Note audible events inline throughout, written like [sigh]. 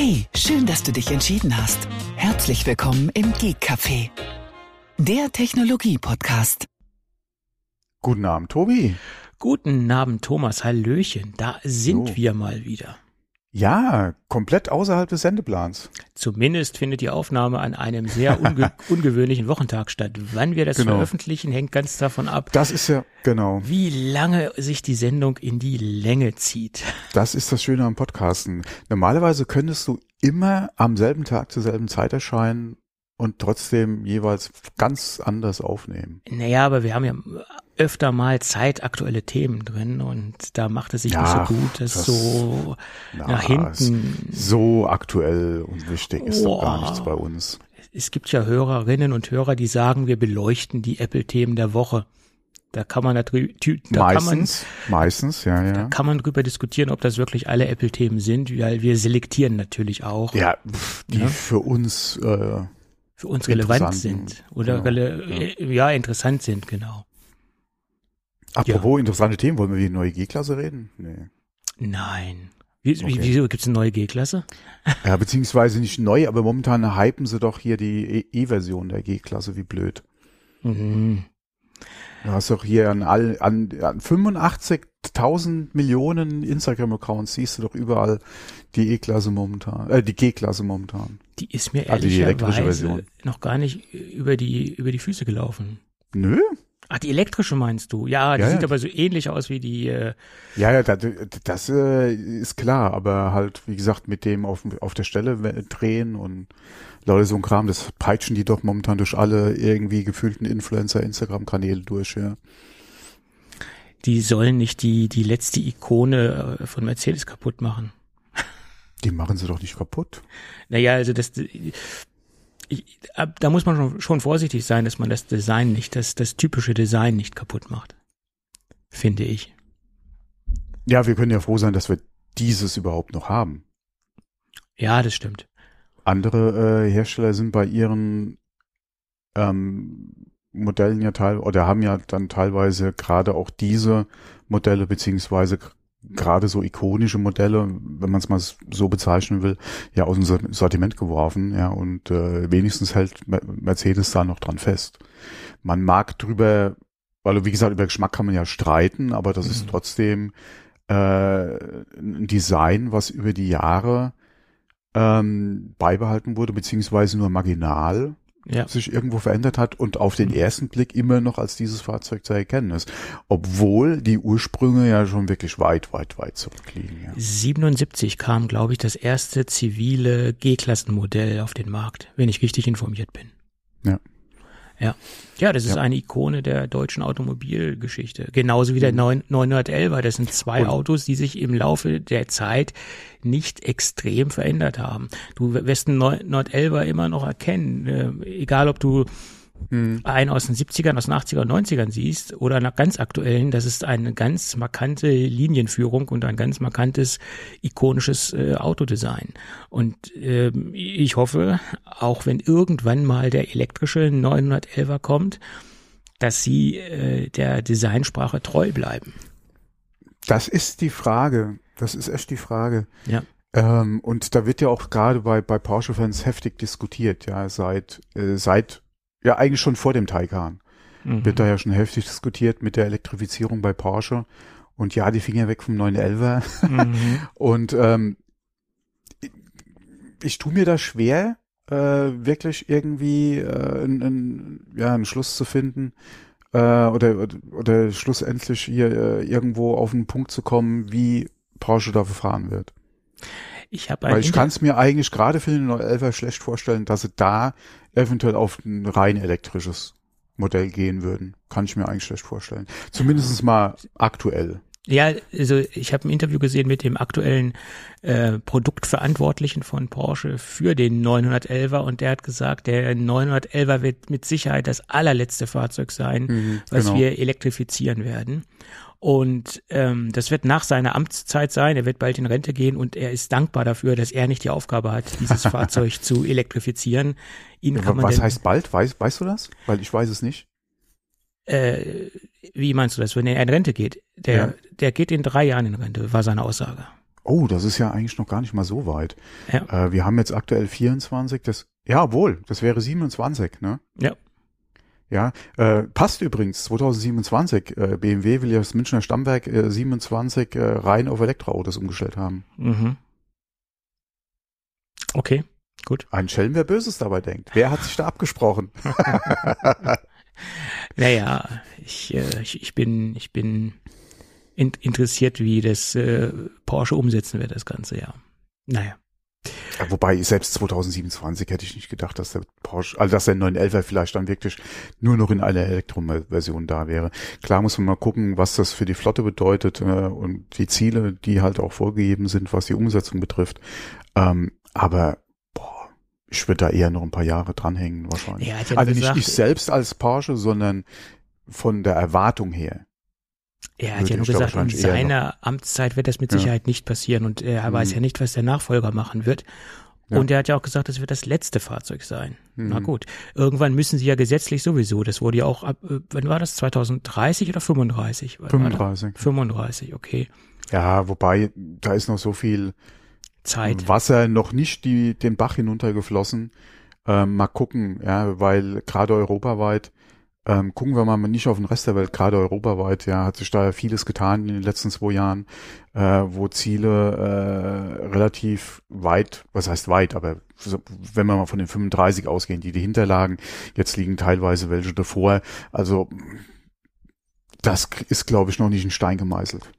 Hey, schön, dass du dich entschieden hast. Herzlich willkommen im Geek Café, der Technologie-Podcast. Guten Abend, Tobi. Guten Abend, Thomas. Hallöchen. Da sind So. wir mal wieder. Ja, komplett außerhalb des Sendeplans. Zumindest findet die Aufnahme an einem sehr [laughs] unge ungewöhnlichen Wochentag statt. Wann wir das Genau. veröffentlichen, hängt ganz davon ab, Das ist ja, genau, wie lange sich die Sendung in die Länge zieht. das ist das Schöne am Podcasten. Normalerweise könntest du immer am selben Tag zur selben Zeit erscheinen und trotzdem jeweils ganz anders aufnehmen. Naja, aber wir haben ja öfter mal zeitaktuelle Themen drin und da macht es sich Ja, nicht so gut, das, das- so Na, nach hinten. So aktuell und wichtig ist doch gar nichts bei uns. Es gibt ja Hörerinnen und Hörer, die sagen, wir beleuchten die Apple-Themen der Woche. Da kann man natürlich, da kann man, meistens, meistens, ja, ja. kann man drüber diskutieren, ob das wirklich alle Apple-Themen sind, weil wir selektieren natürlich auch, Ja, die Ja. für uns, äh, für uns relevant sind oder genau, rele ja. interessant sind, genau. Apropos interessante Themen, wollen wir wie die neue G-Klasse reden? Nee. Nein. Wie, Okay. wie, wieso gibt's eine neue G-Klasse? [laughs] Ja, beziehungsweise nicht neu, aber momentan hypen sie doch hier die E- E-Version der G-Klasse, wie blöd. Mhm. Du hast doch hier an, all, an, an 85.000 Millionen Instagram-Accounts siehst du doch überall die E-Klasse momentan, äh, die G-Klasse momentan. Die ist mir Also elektrische ehrlicherweise Version. noch gar nicht über die, über die Füße gelaufen. Nö? Ach, die elektrische meinst du? Ja, die Ja, sieht ja. aber so ähnlich aus wie die, äh, Ja, ja, das, das äh, ist klar, aber halt, wie gesagt, mit dem auf, auf der Stelle drehen und Leute, so ein Kram, das peitschen die doch momentan durch alle irgendwie gefühlten Influencer-Instagram-Kanäle durch, ja. die sollen nicht die, die letzte Ikone äh, von Mercedes kaputt machen. Die machen sie doch nicht kaputt. Naja, also das, ich, da muss man schon, schon vorsichtig sein, dass man das Design nicht, das, das typische Design nicht kaputt macht. Finde ich. Ja, wir können ja froh sein, dass wir dieses überhaupt noch haben. Ja, das stimmt. Andere äh, Hersteller sind bei ihren ähm, Modellen ja teil oder haben ja dann teilweise gerade auch diese Modelle beziehungsweise gerade so ikonische Modelle, wenn man es mal so bezeichnen will, ja aus dem Sor- Sortiment geworfen, ja und äh, wenigstens hält Mer- Mercedes da noch dran fest. Man mag drüber, weil wie gesagt über Geschmack kann man ja streiten, aber das ist Mhm. trotzdem äh, ein Design, was über die Jahre ähm, beibehalten wurde, beziehungsweise nur marginal Ja. sich irgendwo verändert hat und auf den ersten Blick immer noch als dieses Fahrzeug zu erkennen ist. Obwohl die Ursprünge ja schon wirklich weit, weit, weit zurückliegen. Ja. 77 kam, glaube ich, das erste zivile G-Klassenmodell auf den Markt, wenn ich richtig informiert bin. Ja. Ja. Ja, das ist Ja. eine Ikone der deutschen Automobilgeschichte. Genauso wie der 9, 911er. Das sind zwei Mhm. Und- Autos, die sich im Laufe der Zeit nicht extrem verändert haben. Du wirst einen 911er immer noch erkennen. Äh, egal, ob du Hm. einen aus den 70ern, aus den 80er und 90ern siehst oder nach ganz aktuellen, das ist eine ganz markante Linienführung und ein ganz markantes, ikonisches äh, Autodesign. Und ähm, ich hoffe, auch wenn irgendwann mal der elektrische 911er kommt, dass sie äh, der Designsprache treu bleiben. Das ist die Frage. Das ist echt die Frage. Ja. Ähm, und da wird ja auch gerade bei, bei Porsche-Fans heftig diskutiert, ja, seit, äh, seit, ja, eigentlich schon vor dem Taycan. Mhm. wird da ja schon heftig diskutiert mit der Elektrifizierung bei Porsche. Und ja, die Finger weg vom 911er. Mhm. [laughs] Und ähm, ich, ich tue mir da schwer, äh, wirklich irgendwie äh, einen, einen, ja, einen Schluss zu finden äh, oder, oder, oder schlussendlich hier äh, irgendwo auf einen Punkt zu kommen, wie Porsche da verfahren wird. Ich habe Weil ich kann es mir eigentlich gerade für den 911er schlecht vorstellen, dass sie da eventuell auf ein rein elektrisches Modell gehen würden. Kann ich mir eigentlich schlecht vorstellen. Zumindest mal aktuell. Ja, also ich habe ein Interview gesehen mit dem aktuellen äh, Produktverantwortlichen von Porsche für den 911er und der hat gesagt, der 911er wird mit Sicherheit das allerletzte Fahrzeug sein, Mhm, was genau. wir elektrifizieren werden. Und ähm, das wird nach seiner Amtszeit sein. Er wird bald in Rente gehen und er ist dankbar dafür, dass er nicht die Aufgabe hat, dieses [laughs] Fahrzeug zu elektrifizieren. Ihn kann man Was heißt bald? Weißt, weißt du das? Weil ich weiß es nicht. Äh, wie meinst du das, wenn er in Rente geht? Der, Ja. der geht in drei Jahren in Rente, war seine Aussage. Oh, das ist ja eigentlich noch gar nicht mal so weit. Ja. Äh, wir haben jetzt aktuell 24, das, ja, wohl, das wäre 27, ne? Ja. Ja, äh, passt übrigens, 2027, äh, BMW will ja das Münchner Stammwerk äh, 27 äh, rein auf Elektroautos umgestellt haben. Mhm. Okay, gut. Ein Schelm, wer Böses dabei denkt. Wer hat sich da abgesprochen? [laughs] [laughs] Naja, ich, äh, ich, ich bin, ich bin in, interessiert, wie das äh, Porsche umsetzen wird, das Ganze, ja. Naja. Ja, wobei, selbst 2027 hätte ich nicht gedacht, dass der Porsche, also dass der 911er vielleicht dann wirklich nur noch in einer Elektroversion da wäre. Klar muss man mal gucken, was das für die Flotte bedeutet äh, und die Ziele, die halt auch vorgegeben sind, was die Umsetzung betrifft. Ähm, aber ich würde da eher noch ein paar Jahre dranhängen wahrscheinlich. Ja also gesagt, nicht ich selbst als Porsche, sondern von der Erwartung her. er hat ja nur gesagt, in seiner Amtszeit wird das mit Ja. Sicherheit nicht passieren und er weiß Mhm. ja nicht, was der Nachfolger machen wird. Ja. Und er hat ja auch gesagt, das wird das letzte Fahrzeug sein. Na Mhm. gut. Irgendwann müssen sie ja gesetzlich sowieso, das wurde ja auch ab, äh, wann war das? 2030 oder 35? Wann war das? 35. 35, okay. Ja, wobei, da ist noch so viel Zeit. Wasser noch nicht die, den Bach hinuntergeflossen. Ähm, mal gucken, ja, weil gerade europaweit, ähm, gucken wir mal nicht auf den Rest der Welt, gerade europaweit, ja, hat sich da vieles getan in den letzten zwei Jahren, äh, wo Ziele äh, relativ weit, was heißt weit, aber wenn wir mal von den 35 ausgehen, die dahinter lagen, jetzt liegen teilweise welche davor. Also das ist, glaube ich, noch nicht in Stein gemeißelt.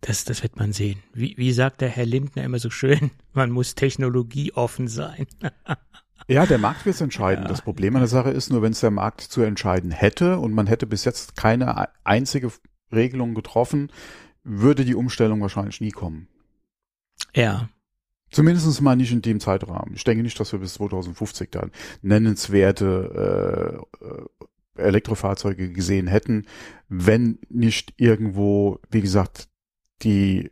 Das, das wird man sehen. Wie, wie sagt der Herr Lindner immer so schön, [laughs] man muss technologieoffen sein. [laughs] Ja, der Markt wird es entscheiden. Ja. Das Problem an der Sache ist nur, wenn es der Markt zu entscheiden hätte und man hätte bis jetzt keine einzige Regelung getroffen, würde die Umstellung wahrscheinlich nie kommen. Ja, Zumindest mal nicht in dem Zeitrahmen. Ich denke nicht, dass wir bis 2050 dann nennenswerte äh, äh, Elektrofahrzeuge gesehen hätten, wenn nicht irgendwo, wie gesagt, die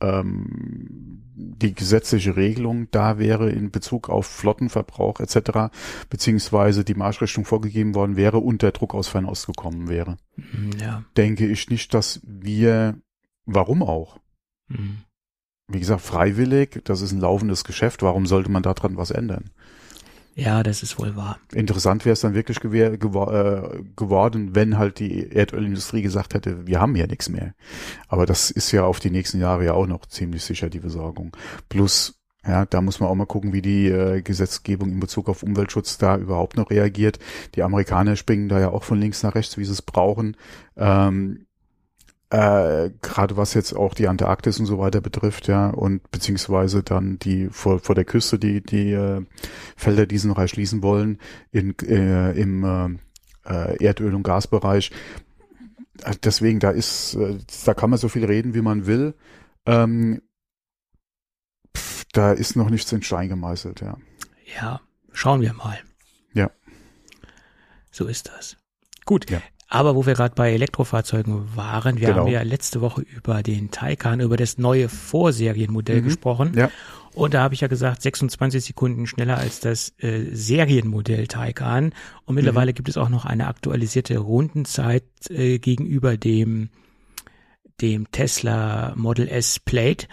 ähm, die gesetzliche Regelung da wäre in Bezug auf Flottenverbrauch etc., beziehungsweise die Marschrichtung vorgegeben worden wäre und der Druck aus Fernost gekommen wäre. hm, ja. Denke ich nicht, dass wir, warum auch? hm. Wie gesagt, freiwillig, das ist ein laufendes Geschäft, warum sollte man daran was ändern? Ja, das ist wohl wahr. Interessant wäre es dann wirklich gewer- gewo äh, geworden, wenn halt die Erdölindustrie gesagt hätte, wir haben ja nichts mehr. Aber das ist ja auf die nächsten Jahre ja auch noch ziemlich sicher die Besorgung. Plus, ja, da muss man auch mal gucken, wie die äh, Gesetzgebung in Bezug auf Umweltschutz da überhaupt noch reagiert. Die Amerikaner springen da ja auch von links nach rechts, wie sie es brauchen. Ähm, äh, gerade was jetzt auch die Antarktis und so weiter betrifft, ja, und beziehungsweise dann die vor, vor der Küste die die äh, Felder, die sie noch erschließen wollen, in, äh, im äh, äh, Erdöl- und Gasbereich. Äh, Deswegen, da ist, äh, da kann man so viel reden, wie man will. Ähm, pf, da ist noch nichts in Stein gemeißelt, ja. Ja, schauen wir mal. Ja. So ist das. Gut. Ja. Aber wo wir gerade bei Elektrofahrzeugen waren, wir Genau. haben ja letzte Woche über den Taycan, über das neue Vorserienmodell Mhm. gesprochen. Ja. Und da habe ich ja gesagt, 26 Sekunden schneller als das äh, Serienmodell Taycan. Und mittlerweile gibt es auch noch eine aktualisierte Rundenzeit äh, gegenüber dem, dem Tesla Model S Plate.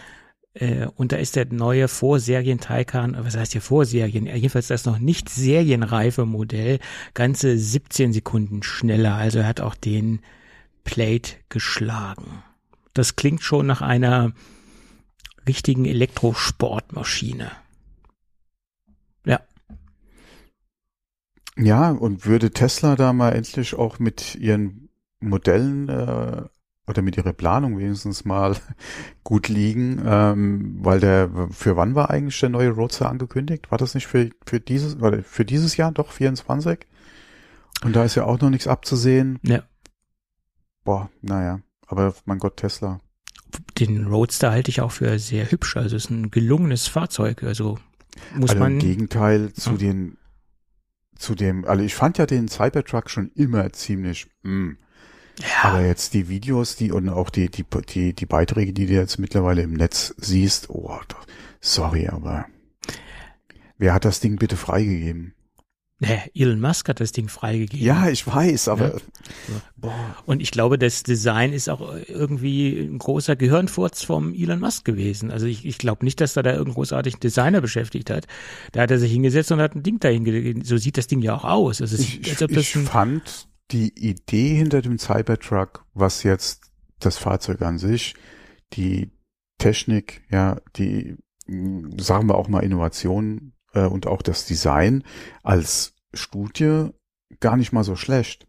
Äh, und da ist der neue Vorserien Taycan, was heißt hier Vorserien? Jedenfalls das noch nicht serienreife Modell, ganze 17 Sekunden schneller. Also er hat auch den Plate geschlagen. Das klingt schon nach einer richtigen Elektrosportmaschine. Ja, Ja, und würde Tesla da mal endlich auch mit ihren Modellen äh, oder mit ihrer Planung wenigstens mal [laughs] gut liegen, ähm, weil der für wann war eigentlich der neue Roadster angekündigt? War das nicht für für dieses oder für dieses Jahr doch 24? Und da ist ja auch noch nichts abzusehen. ja. Boah, naja, aber mein Gott, Tesla. Den Roadster halte ich auch für sehr hübsch. Also es ist ein gelungenes Fahrzeug. Also muss also man. im Gegenteil zu Ja. den zu dem, also ich fand ja den Cybertruck schon immer ziemlich, mh, ja, Aber jetzt die Videos, die und auch die, die, die, die Beiträge, die du jetzt mittlerweile im Netz siehst, oh, sorry, aber wer hat das Ding bitte freigegeben? Naja, Elon Musk hat das Ding freigegeben. Ja, ich weiß, aber ja. Boah. Und ich glaube, das Design ist auch irgendwie ein großer Gehirnfurz vom Elon Musk gewesen. Also ich, ich glaube nicht, dass er da irgendeinen großartigen Designer beschäftigt hat. Da hat er sich hingesetzt und hat ein Ding dahin gelegt. So sieht das Ding ja auch aus. Also ich, ich, ich fand die Idee hinter dem Cybertruck, was jetzt das Fahrzeug an sich, die Technik, ja, die, sagen wir auch mal Innovation äh, und auch das Design als Studie gar nicht mal so schlecht.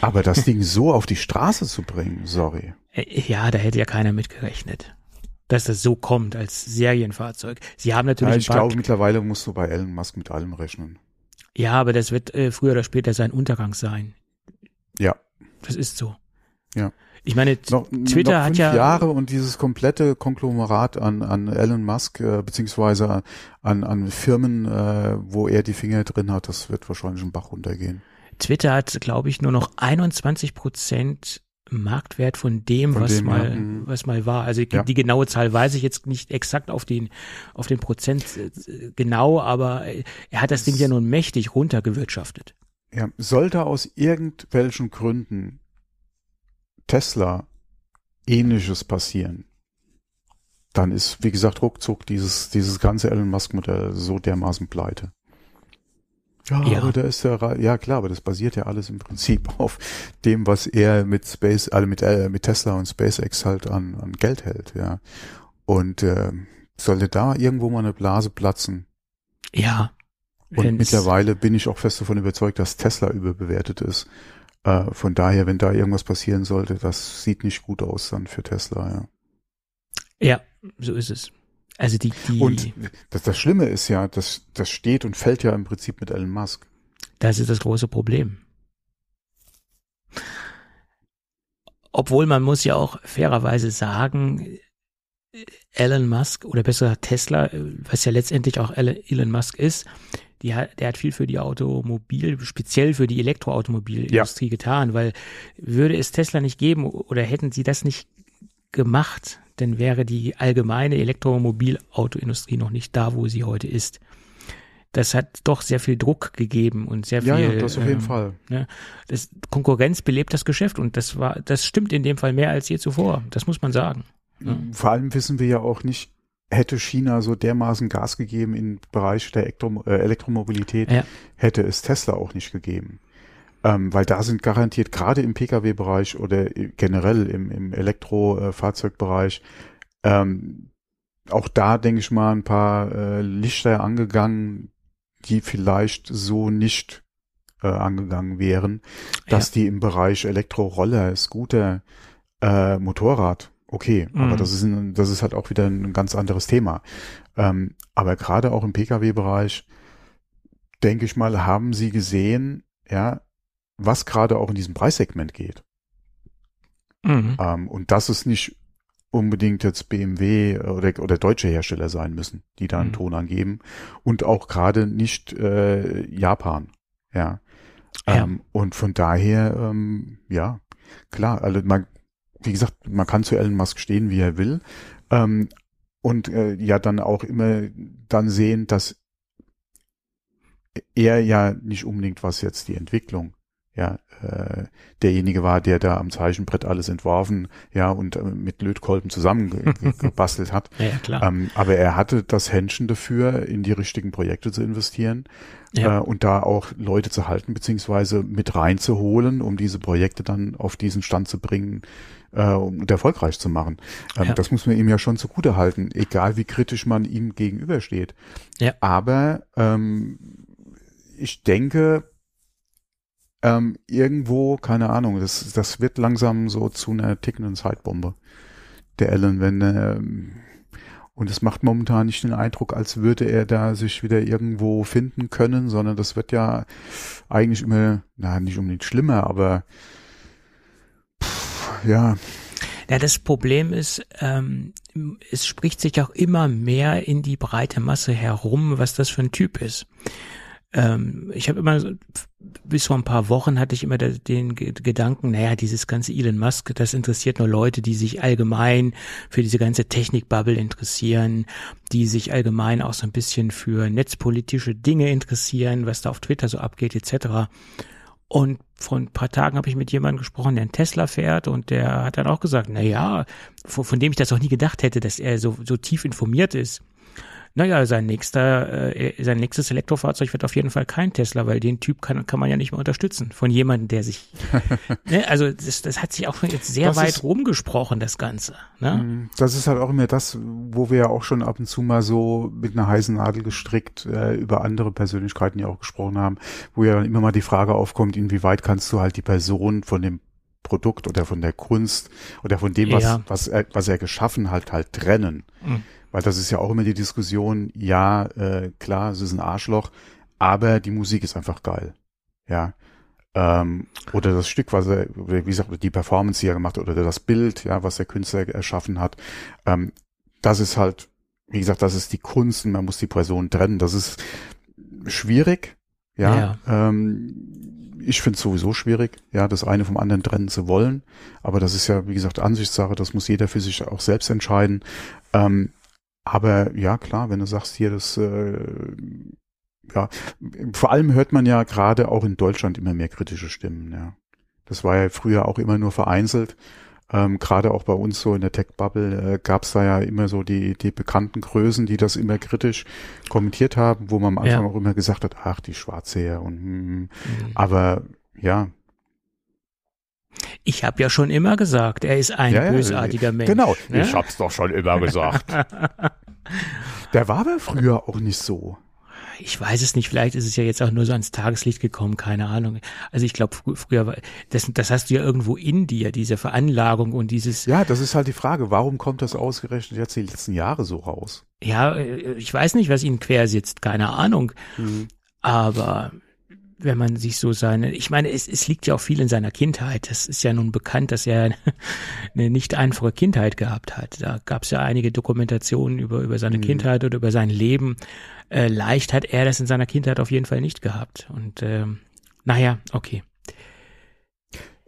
Aber das [laughs] Ding so auf die Straße zu bringen, sorry. Äh, ja, da hätte ja keiner mitgerechnet, dass das so kommt als Serienfahrzeug. Sie haben natürlich. Ja, ich glaube, mittlerweile musst du bei Elon Musk mit allem rechnen. Ja, aber das wird äh, früher oder später sein Untergang sein. Ja. Das ist so. Ja. Ich meine, noch, Twitter noch hat ja Jahre und dieses komplette Konglomerat an an Elon Musk äh, beziehungsweise an an Firmen, äh, wo er die Finger drin hat, das wird wahrscheinlich einen Bach runtergehen. Twitter hat, glaube ich, nur noch 21 Prozent Marktwert von dem, von was dem, mal ja. Mhm. was mal war. Also ja. die genaue Zahl weiß ich jetzt nicht exakt auf den auf den Prozent äh, genau, aber er hat das Ding ja nun mächtig runtergewirtschaftet. Ja, sollte aus irgendwelchen Gründen Tesla ähnliches passieren, dann ist, wie gesagt, ruckzuck dieses, dieses ganze Elon Musk Modell so dermaßen pleite. Ja, ja, aber da ist der, ja klar, aber das basiert ja alles im Prinzip [laughs] auf dem, was er mit Space, also mit, äh, mit Tesla und SpaceX halt an, an Geld hält, ja. Und äh, sollte da irgendwo mal eine Blase platzen? Ja. Und mittlerweile bin ich auch fest davon überzeugt, dass Tesla überbewertet ist. Äh, von daher, wenn da irgendwas passieren sollte, das sieht nicht gut aus dann für Tesla, ja. Ja, so ist es. Also die, die Und das, das Schlimme ist ja, das, das steht und fällt ja im Prinzip mit Elon Musk. Das ist das große Problem. Obwohl man muss ja auch fairerweise sagen, Elon Musk oder besser Tesla, was ja letztendlich auch Elon Musk ist, die hat, der hat viel für die Automobil, speziell für die Elektroautomobilindustrie ja. getan, weil würde es Tesla nicht geben oder hätten sie das nicht gemacht, dann wäre die allgemeine Elektromobilautoindustrie noch nicht da, wo sie heute ist. Das hat doch sehr viel Druck gegeben und sehr viel. Ja, ja das auf jeden ähm, Fall. Ne, das, Konkurrenz belebt das Geschäft und das war, das stimmt in dem Fall mehr als je zuvor. Das muss man sagen. Vor allem wissen wir ja auch nicht, hätte China so dermaßen Gas gegeben im Bereich der Elektro äh, Elektromobilität, ja. hätte es Tesla auch nicht gegeben. Ähm, weil da sind garantiert gerade im Pkw-Bereich oder generell im, im Elektrofahrzeugbereich ähm, auch da, denke ich mal, ein paar äh, Lichter angegangen, die vielleicht so nicht äh, angegangen wären, dass ja. die im Bereich Elektroroller, Scooter, äh, Motorrad okay, mhm. aber das ist, ein, das ist halt auch wieder ein ganz anderes Thema. Ähm, aber gerade auch im Pkw-Bereich, denke ich mal, haben sie gesehen, ja, was gerade auch in diesem Preissegment geht. Mhm. Ähm, und dass es nicht unbedingt jetzt BMW oder, oder deutsche Hersteller sein müssen, die da einen mhm. Ton angeben. Und auch gerade nicht äh, Japan. Ja. ja. Ähm, und von daher, ähm, ja, klar, also man, wie gesagt, man kann zu Elon Musk stehen, wie er will. Ähm, und äh, ja dann auch immer dann sehen, dass er ja nicht unbedingt was jetzt die Entwicklung ja, äh, derjenige war, der da am Zeichenbrett alles entworfen, ja, und äh, mit Lötkolben zusammengebastelt [laughs] hat. Ja, klar. Ähm, aber er hatte das Händchen dafür, in die richtigen Projekte zu investieren ja. äh, und da auch Leute zu halten, beziehungsweise mit reinzuholen, um diese Projekte dann auf diesen Stand zu bringen, äh, und erfolgreich zu machen. Ähm, ja. Das muss man ihm ja schon zugute halten, egal wie kritisch man ihm gegenübersteht. Ja. Aber ähm, ich denke, ähm, irgendwo, keine Ahnung, das, das wird langsam so zu einer tickenden Zeitbombe. Der Allen, wenn ähm, und es macht momentan nicht den Eindruck, als würde er da sich wieder irgendwo finden können, sondern das wird ja eigentlich immer, na, nicht unbedingt schlimmer, aber pff, ja. Ja, das Problem ist, ähm, es spricht sich auch immer mehr in die breite Masse herum, was das für ein Typ ist. ähm, ich habe immer, bis vor ein paar Wochen hatte ich immer den Gedanken, naja, dieses ganze Elon Musk, das interessiert nur Leute, die sich allgemein für diese ganze Technikbubble interessieren, die sich allgemein auch so ein bisschen für netzpolitische Dinge interessieren, was da auf Twitter so abgeht, etc. Und vor ein paar Tagen habe ich mit jemandem gesprochen, der einen Tesla fährt und der hat dann auch gesagt, na ja, von, von dem ich das auch nie gedacht hätte, dass er so, so tief informiert ist naja, sein nächster, äh, sein nächstes Elektrofahrzeug wird auf jeden Fall kein Tesla, weil den Typ kann, kann man ja nicht mehr unterstützen von jemandem, der sich, [laughs] ne, also das, das hat sich auch schon jetzt sehr das weit ist, rumgesprochen, das Ganze. Ne? Mhm. Das ist halt auch immer das, wo wir ja auch schon ab und zu mal so mit einer heißen Nadel gestrickt äh, über andere Persönlichkeiten ja auch gesprochen haben, wo ja dann immer mal die Frage aufkommt, inwieweit kannst du halt die Person von dem Produkt oder von der Kunst oder von dem, was, ja. was, er, was er geschaffen hat, halt trennen. Mhm. Weil das ist ja auch immer die Diskussion, ja, äh, klar, es ist ein Arschloch, aber die Musik ist einfach geil. Ja. Ähm, oder das Stück, was er, wie gesagt, die Performance, die er gemacht hat, oder das Bild, ja, was der Künstler erschaffen hat. Ähm, das ist halt, wie gesagt, das ist die Kunst und man muss die Person trennen. Das ist schwierig, ja. ja. Ähm, ich finde es sowieso schwierig, ja, das eine vom anderen trennen zu wollen. Aber das ist ja, wie gesagt, Ansichtssache, das muss jeder für sich auch selbst entscheiden. Ähm, aber ja, klar, wenn du sagst hier, das äh, ja, vor allem hört man ja gerade auch in Deutschland immer mehr kritische Stimmen, ja. Das war ja früher auch immer nur vereinzelt. Ähm, gerade auch bei uns so in der Tech-Bubble äh, gab es da ja immer so die, die bekannten Größen, die das immer kritisch kommentiert haben, wo man am Anfang ja. auch immer gesagt hat, ach, die Schwarze und hm, hm. mhm. aber ja, ich habe ja schon immer gesagt, er ist ein ja, bösartiger ja, Mensch. Genau, ne? ich hab's doch schon immer gesagt. [laughs] Der war aber früher auch nicht so. Ich weiß es nicht, vielleicht ist es ja jetzt auch nur so ans Tageslicht gekommen, keine Ahnung. Also ich glaube, fr früher war, das, das hast du ja irgendwo in dir, diese Veranlagung und dieses. Ja, das ist halt die Frage, warum kommt das ausgerechnet jetzt die letzten Jahre so raus? Ja, äh, ich weiß nicht, was ihnen quer sitzt, keine Ahnung. Mhm. Aber wenn man sich so seine, ich meine, es, es liegt ja auch viel in seiner Kindheit. Es ist ja nun bekannt, dass er eine [laughs] nicht einfache Kindheit gehabt hat. Da gab es ja einige Dokumentationen über, über seine mhm. Kindheit oder über sein Leben. Äh, leicht hat er das in seiner Kindheit auf jeden Fall nicht gehabt. Und ähm, naja, okay.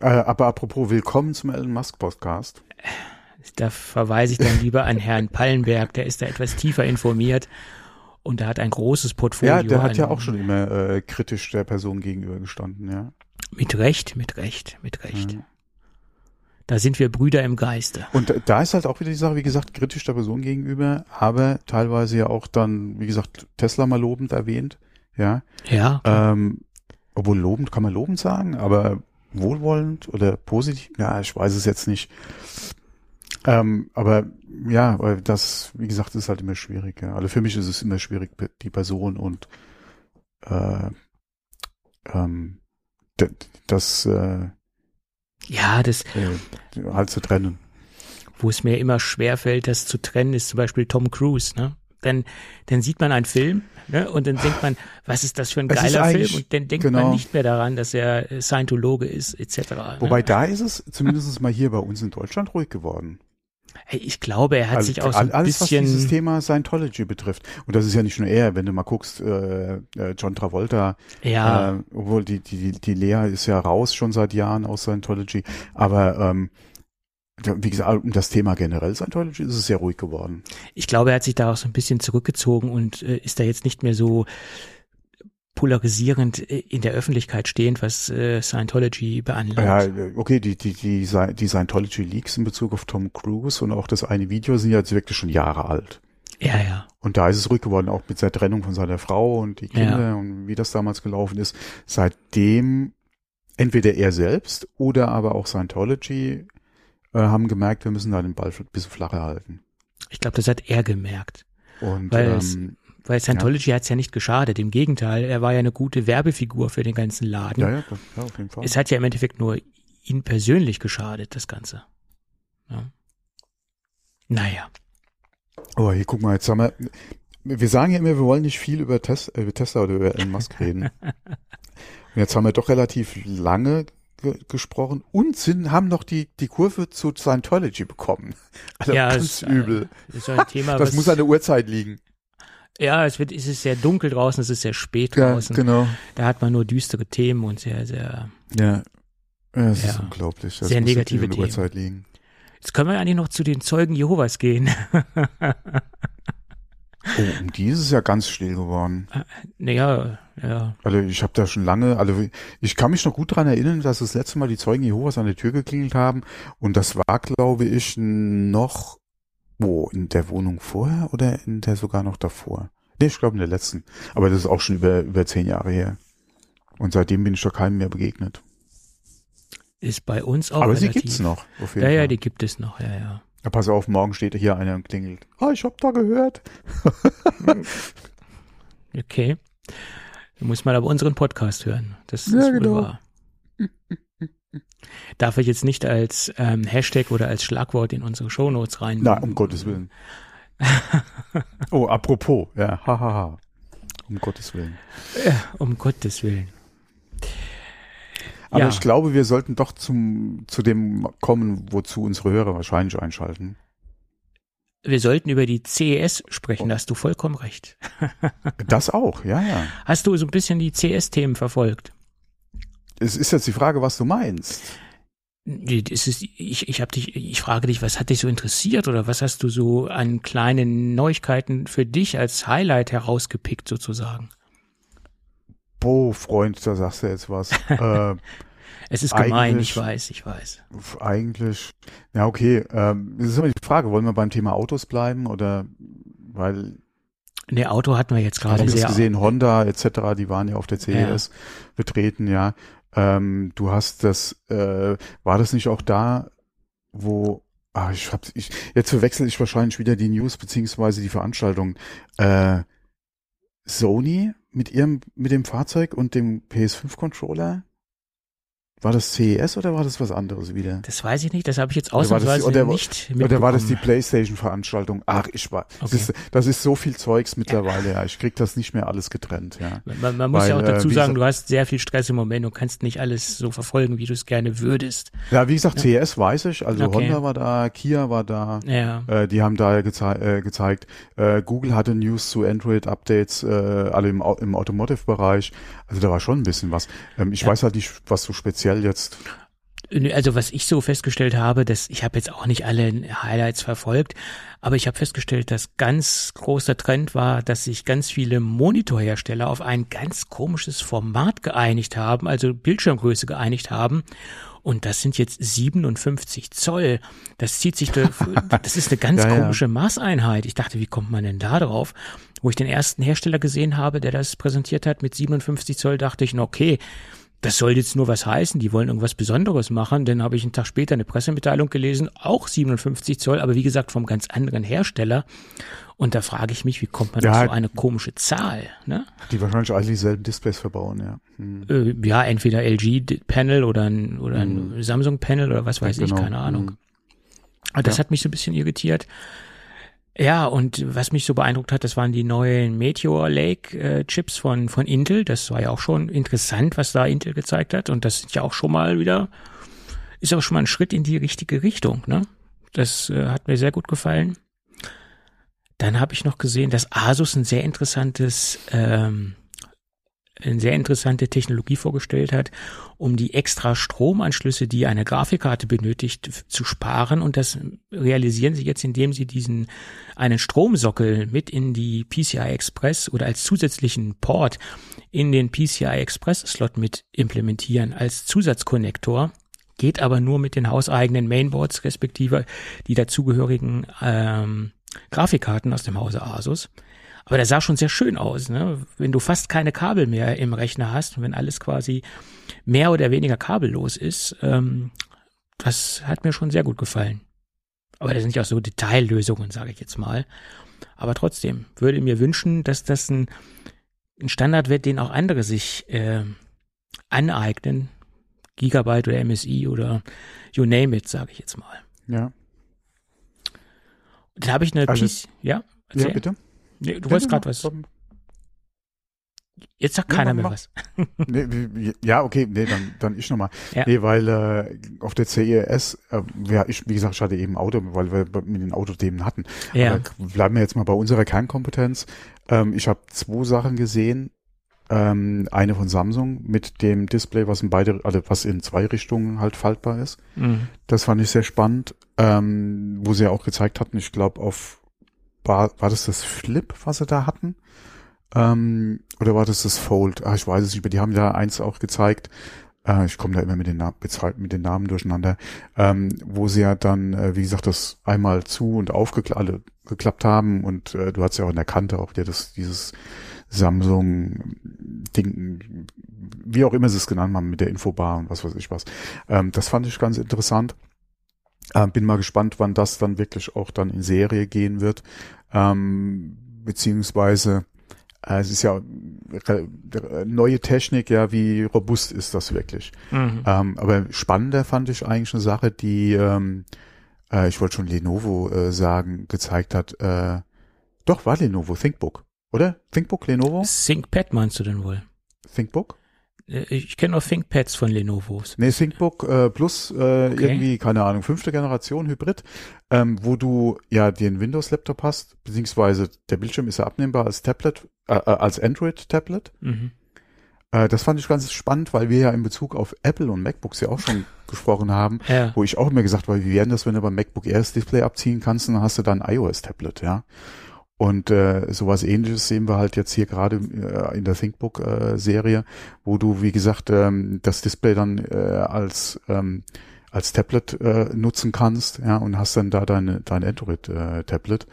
Äh, aber apropos, willkommen zum Elon Musk Podcast. Da verweise ich dann lieber an Herrn Pallenberg, der ist da etwas tiefer informiert und er hat ein großes Portfolio. Ja, der hat ja auch schon immer äh, kritisch der Person gegenüber gestanden, ja. Mit Recht, mit Recht, mit Recht. Mhm. Da sind wir Brüder im Geiste. Und da ist halt auch wieder die Sache, wie gesagt, kritisch der Person gegenüber, aber teilweise ja auch dann, wie gesagt, Tesla mal lobend erwähnt, ja. Ja. Ähm, obwohl lobend kann man lobend sagen, aber wohlwollend oder positiv, ja, ich weiß es jetzt nicht. Ähm, aber ja, weil das, wie gesagt, ist halt immer schwierig. Ja. Also für mich ist es immer schwierig, die Person und äh, ähm, das äh, ja, das äh, halt zu trennen. Wo es mir immer schwer fällt, das zu trennen, ist zum Beispiel Tom Cruise. Ne? Dann, dann sieht man einen Film ne? und dann denkt man, was ist das für ein es geiler Film? Und dann denkt genau. man nicht mehr daran, dass er Scientologe ist, etc. Wobei ne? da ist es zumindest mal hier bei uns in Deutschland ruhig geworden. Ich glaube, er hat also sich auch so ein alles, bisschen. was dieses Thema Scientology betrifft. Und das ist ja nicht nur er, wenn du mal guckst, äh, äh, John Travolta, ja. äh, obwohl die, die, die Lea ist ja raus schon seit Jahren aus Scientology, aber ähm, wie gesagt, um das Thema generell Scientology ist es sehr ruhig geworden. Ich glaube, er hat sich da auch so ein bisschen zurückgezogen und äh, ist da jetzt nicht mehr so polarisierend äh, in der Öffentlichkeit stehend, was äh, Scientology beanlangt. Ja, okay, die, die, die, die Scientology Leaks in Bezug auf Tom Cruise und auch das eine Video sind jetzt wirklich schon Jahre alt. Ja, ja. Und da ist es ruhig geworden, auch mit der Trennung von seiner Frau und die Kinder ja. und wie das damals gelaufen ist. Seitdem entweder er selbst oder aber auch Scientology äh, haben gemerkt, wir müssen da den Ball ein bisschen flacher halten. Ich glaube, das hat er gemerkt. Und weil ähm, weil Scientology ja. hat es ja nicht geschadet. Im Gegenteil, er war ja eine gute Werbefigur für den ganzen Laden. Ja, ja, ja auf jeden Fall. Es hat ja im Endeffekt nur ihn persönlich geschadet, das Ganze. Ja. Naja. Oh, hier guck mal, jetzt haben wir, wir sagen ja immer, wir wollen nicht viel über, Tes, äh, über Tesla oder über Elon Musk [laughs] reden. und jetzt haben wir doch relativ lange ge gesprochen und sind, haben noch die, die Kurve zu Scientology bekommen. Also ja, ganz ist, übel. Ist ein Thema, das muss an der Uhrzeit liegen. Ja, es wird, es ist sehr dunkel draußen, es ist sehr spät Ja, draußen. genau. Da hat man nur düstere Themen und sehr, sehr. Ja. Ja, es ist Ja. unglaublich. Das Sehr negative Themen. Uhrzeit liegen. Jetzt können wir eigentlich noch zu den Zeugen Jehovas gehen. Oh, um die ist es ja ganz still geworden. naja, ja. Also ich habe da schon lange, also ich kann mich noch gut dran erinnern, dass das letzte Mal die Zeugen Jehovas an der Tür geklingelt haben und das war, glaube ich, noch wo in der Wohnung vorher oder in der sogar noch davor. Nee, ich glaube in der letzten. Aber das ist auch schon über über zehn Jahre her. Und seitdem bin ich doch keinem mehr begegnet. Ist bei uns auch. Aber sie relativ. gibt's noch. Auf jeden Ja, ja, Fall. die gibt es noch, ja, ja. Ja, pass auf, morgen steht hier einer und klingelt. Ah, ich hab da gehört. [laughs] Okay. Da muss man aber unseren Podcast hören. Das Ja, ist wohl genau. wahr. [laughs] Darf ich jetzt nicht als ähm, Hashtag oder als Schlagwort in unsere Shownotes rein? Na, um Gottes Willen. [laughs] oh, apropos, ja, hahaha. Ha, ha. Um Gottes Willen. Um Gottes Willen. Aber Ja. ich glaube, wir sollten doch zum, zu dem kommen, wozu unsere Hörer wahrscheinlich einschalten. Wir sollten über die CES sprechen, da hast du vollkommen recht. [laughs] Das auch, ja, ja. Hast du so ein bisschen die CS-Themen verfolgt? Es ist jetzt die Frage, was du meinst. Es ist, ich, ich, hab dich, ich frage dich, was hat dich so interessiert oder was hast du so an kleinen Neuigkeiten für dich als Highlight herausgepickt sozusagen? Boah, Freund, da sagst du jetzt was. [laughs] äh, Es ist gemein, ich weiß, ich weiß. eigentlich, ja, okay. Ähm, das ist immer die Frage, wollen wir beim Thema Autos bleiben oder, weil Der Auto hatten wir jetzt Ich gerade sehr. gesehen, Honda etc., die waren ja auf der CES betreten, ja. Ähm, du hast das, äh, war das nicht auch da, wo, ah, ich hab, ich, jetzt verwechsel ich wahrscheinlich wieder die News beziehungsweise die Veranstaltung. Äh, Sony mit ihrem, mit dem Fahrzeug und dem PS5-Controller? War das CES oder war das was anderes wieder? Das weiß ich nicht, das habe ich jetzt Oder war das die- ausnahmsweise oder- nicht Oder war das die mitbekommen. Playstation-Veranstaltung? Ach, ich war, das, Okay. ist, das ist so viel Zeugs mittlerweile, ja. Ich krieg das nicht mehr alles getrennt, ja. Man, man muss ja auch Weil, äh, dazu sagen, gesagt- du hast sehr viel Stress im Moment und kannst nicht alles so verfolgen, wie du es gerne würdest. Ja, wie gesagt, CS weiß ich, also Okay. Honda war da, Kia war da, Ja. äh, die haben da gezei äh, gezeigt, äh, Google hatte News zu Android-Updates, äh, alle im, im Automotive-Bereich, also da war schon ein bisschen was. Ähm, ich Ja. weiß halt nicht, was so speziell jetzt, Also was ich so festgestellt habe, dass ich habe jetzt auch nicht alle Highlights verfolgt, aber ich habe festgestellt, dass ganz großer Trend war, dass sich ganz viele Monitorhersteller auf ein ganz komisches Format geeinigt haben, also Bildschirmgröße geeinigt haben. Und das sind jetzt 57 Zoll. Das zieht sich, durch, [laughs] das ist eine ganz Ja, ja. komische Maßeinheit. Ich dachte, wie kommt man denn da drauf? Wo ich den ersten Hersteller gesehen habe, der das präsentiert hat mit 57 Zoll, dachte ich, okay, das soll jetzt nur was heißen, die wollen irgendwas Besonderes machen. Dann habe ich einen Tag später eine Pressemitteilung gelesen, auch 57 Zoll, aber wie gesagt vom ganz anderen Hersteller. Und da frage ich mich, wie kommt man Ja, auf so eine komische Zahl? Ne? die wahrscheinlich alle dieselben Displays verbauen, ja. Hm. Äh, ja, entweder LG-Panel oder ein, oder ein Samsung-Panel oder was weiß ich, Genau. keine Ahnung. Hm. Das Ja. hat mich so ein bisschen irritiert. Ja, und was mich so beeindruckt hat, das waren die neuen Meteor Lake äh, Chips von, von Intel. Das war ja auch schon interessant, was da Intel gezeigt hat. Und das sind ja auch schon mal wieder, ist auch schon mal ein Schritt in die richtige Richtung, ne? Das äh, hat mir sehr gut gefallen. Dann habe ich noch gesehen, dass Asus ein sehr interessantes, ähm, eine sehr interessante Technologie vorgestellt hat, um die extra Stromanschlüsse, die eine Grafikkarte benötigt, zu sparen. Und das realisieren sie jetzt, indem sie diesen einen Stromsockel mit in die PCI Express oder als zusätzlichen Port in den PCI Express Slot mit implementieren als Zusatzkonnektor. Geht aber nur mit den hauseigenen Mainboards respektive die dazugehörigen ähm, Grafikkarten aus dem Hause Asus. Aber der sah schon sehr schön aus, ne? Wenn du fast keine Kabel mehr im Rechner hast und wenn alles quasi mehr oder weniger kabellos ist, ähm, das hat mir schon sehr gut gefallen. Aber das sind ja auch so Detaillösungen, sage ich jetzt mal. Aber trotzdem würde mir wünschen, dass das ein, ein Standard wird, den auch andere sich äh, aneignen. Gigabyte oder MSI oder you name it, sage ich jetzt mal. Ja. Dann habe ich eine Also- PC, ja? Ja, Erzähl. bitte? Nee, du wolltest gerade was. Jetzt sagt keiner mach- mehr was. [laughs] Nee, ja, okay, nee, dann, dann ich nochmal. Ja. Nee, weil äh, auf der CES, äh, ja, ich, wie gesagt, ich hatte eben Auto, weil wir mit den Autothemen hatten. Ja. Aber bleiben wir jetzt mal bei unserer Kernkompetenz. Ähm, ich habe zwei Sachen gesehen. Ähm, eine von Samsung mit dem Display, was in beide, also was in zwei Richtungen halt faltbar ist. Mhm. Das fand ich sehr spannend, ähm, wo sie ja auch gezeigt hatten, ich glaube auf, war, war das das Flip, was sie da hatten? Ähm, oder war das das Fold? Ah, ich weiß es nicht mehr. Die haben da eins auch gezeigt. Äh, ich komme da immer mit den, Na mit den Namen durcheinander. Ähm, wo sie ja dann, äh, wie gesagt, das einmal zu und aufgeklappt haben und äh, du hast ja auch in der Kante auch dir das, dieses Samsung-Ding, wie auch immer sie es genannt haben, mit der Infobar und was weiß ich was. Ähm, das fand ich ganz interessant. Ähm, bin mal gespannt, wann das dann wirklich auch dann in Serie gehen wird. Ähm, beziehungsweise äh, es ist ja äh, neue Technik, ja, wie robust ist das wirklich? Mhm. Ähm, aber spannender fand ich eigentlich eine Sache, die, ähm, äh, ich wollte schon Lenovo äh, sagen, gezeigt hat. Äh, doch, war Lenovo, ThinkBook, oder? ThinkBook, Lenovo? ThinkPad meinst du denn wohl? ThinkBook? Äh, Ich kenne nur ThinkPads von Lenovos. Nee, ThinkBook äh, Plus äh, Okay. irgendwie, keine Ahnung, fünfte Generation Hybrid, ähm, wo du ja den Windows-Laptop hast, beziehungsweise der Bildschirm ist ja abnehmbar als Tablet, äh, äh, als Android-Tablet. Mhm. Äh, das fand ich ganz spannend, weil wir ja in Bezug auf Apple und MacBooks ja auch schon [laughs] gesprochen haben, Ja. wo ich auch immer gesagt habe, wie wäre das, wenn du beim MacBook Air das Display abziehen kannst, dann hast du dann ein iOS-Tablet, ja. Und äh, sowas ähnliches sehen wir halt jetzt hier gerade äh, in der ThinkBook-Serie, wo du, wie gesagt, ähm, das Display dann äh, als ähm, als Tablet äh, nutzen kannst, ja, und hast dann da deine dein Android-Tablet.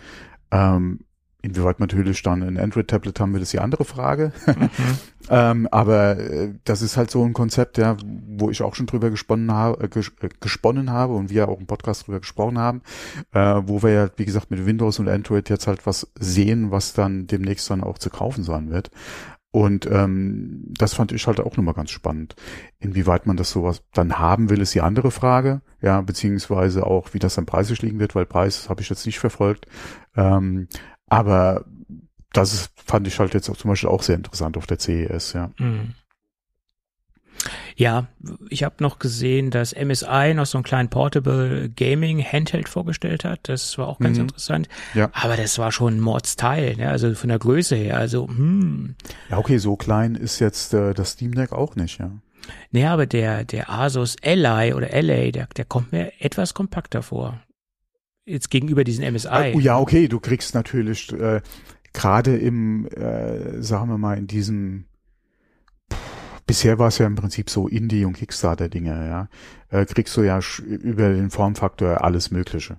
ähm, inwieweit man natürlich dann ein Android-Tablet haben will, ist die andere Frage. [laughs] Mhm. [laughs] Ähm, aber äh, das ist halt so ein Konzept, ja, wo ich auch schon drüber gesponnen habe, äh, ges äh, gesponnen habe und wir auch im Podcast drüber gesprochen haben, äh, wo wir ja, wie gesagt, mit Windows und Android jetzt halt was sehen, was dann demnächst dann auch zu kaufen sein wird. Und ähm, das fand ich halt auch nochmal ganz spannend. Inwieweit man das sowas dann haben will, ist die andere Frage. Ja, beziehungsweise auch, wie das dann preislich liegen wird, weil Preis habe ich jetzt nicht verfolgt. Ähm, aber das ist, fand ich halt jetzt auch zum Beispiel auch sehr interessant auf der CES, ja. Mhm. Ja, ich habe noch gesehen, dass MSI noch so einen kleinen Portable Gaming Handheld vorgestellt hat. Das war auch ganz Mhm. interessant. Ja. Aber das war schon ein Mordsteil, ne? also von der Größe her. Also, hm. Ja, okay, so klein ist jetzt äh, das Steam Deck auch nicht, ja. Naja, aber der, der Asus Ally oder LA, der, der kommt mir etwas kompakter vor. Jetzt gegenüber diesen MSI. Äh, oh, ja, okay, du kriegst natürlich äh, gerade im, äh, sagen wir mal, in diesem Bisher war es ja im Prinzip so Indie- und Kickstarter-Dinge, ja. Äh, kriegst du ja über den Formfaktor alles Mögliche.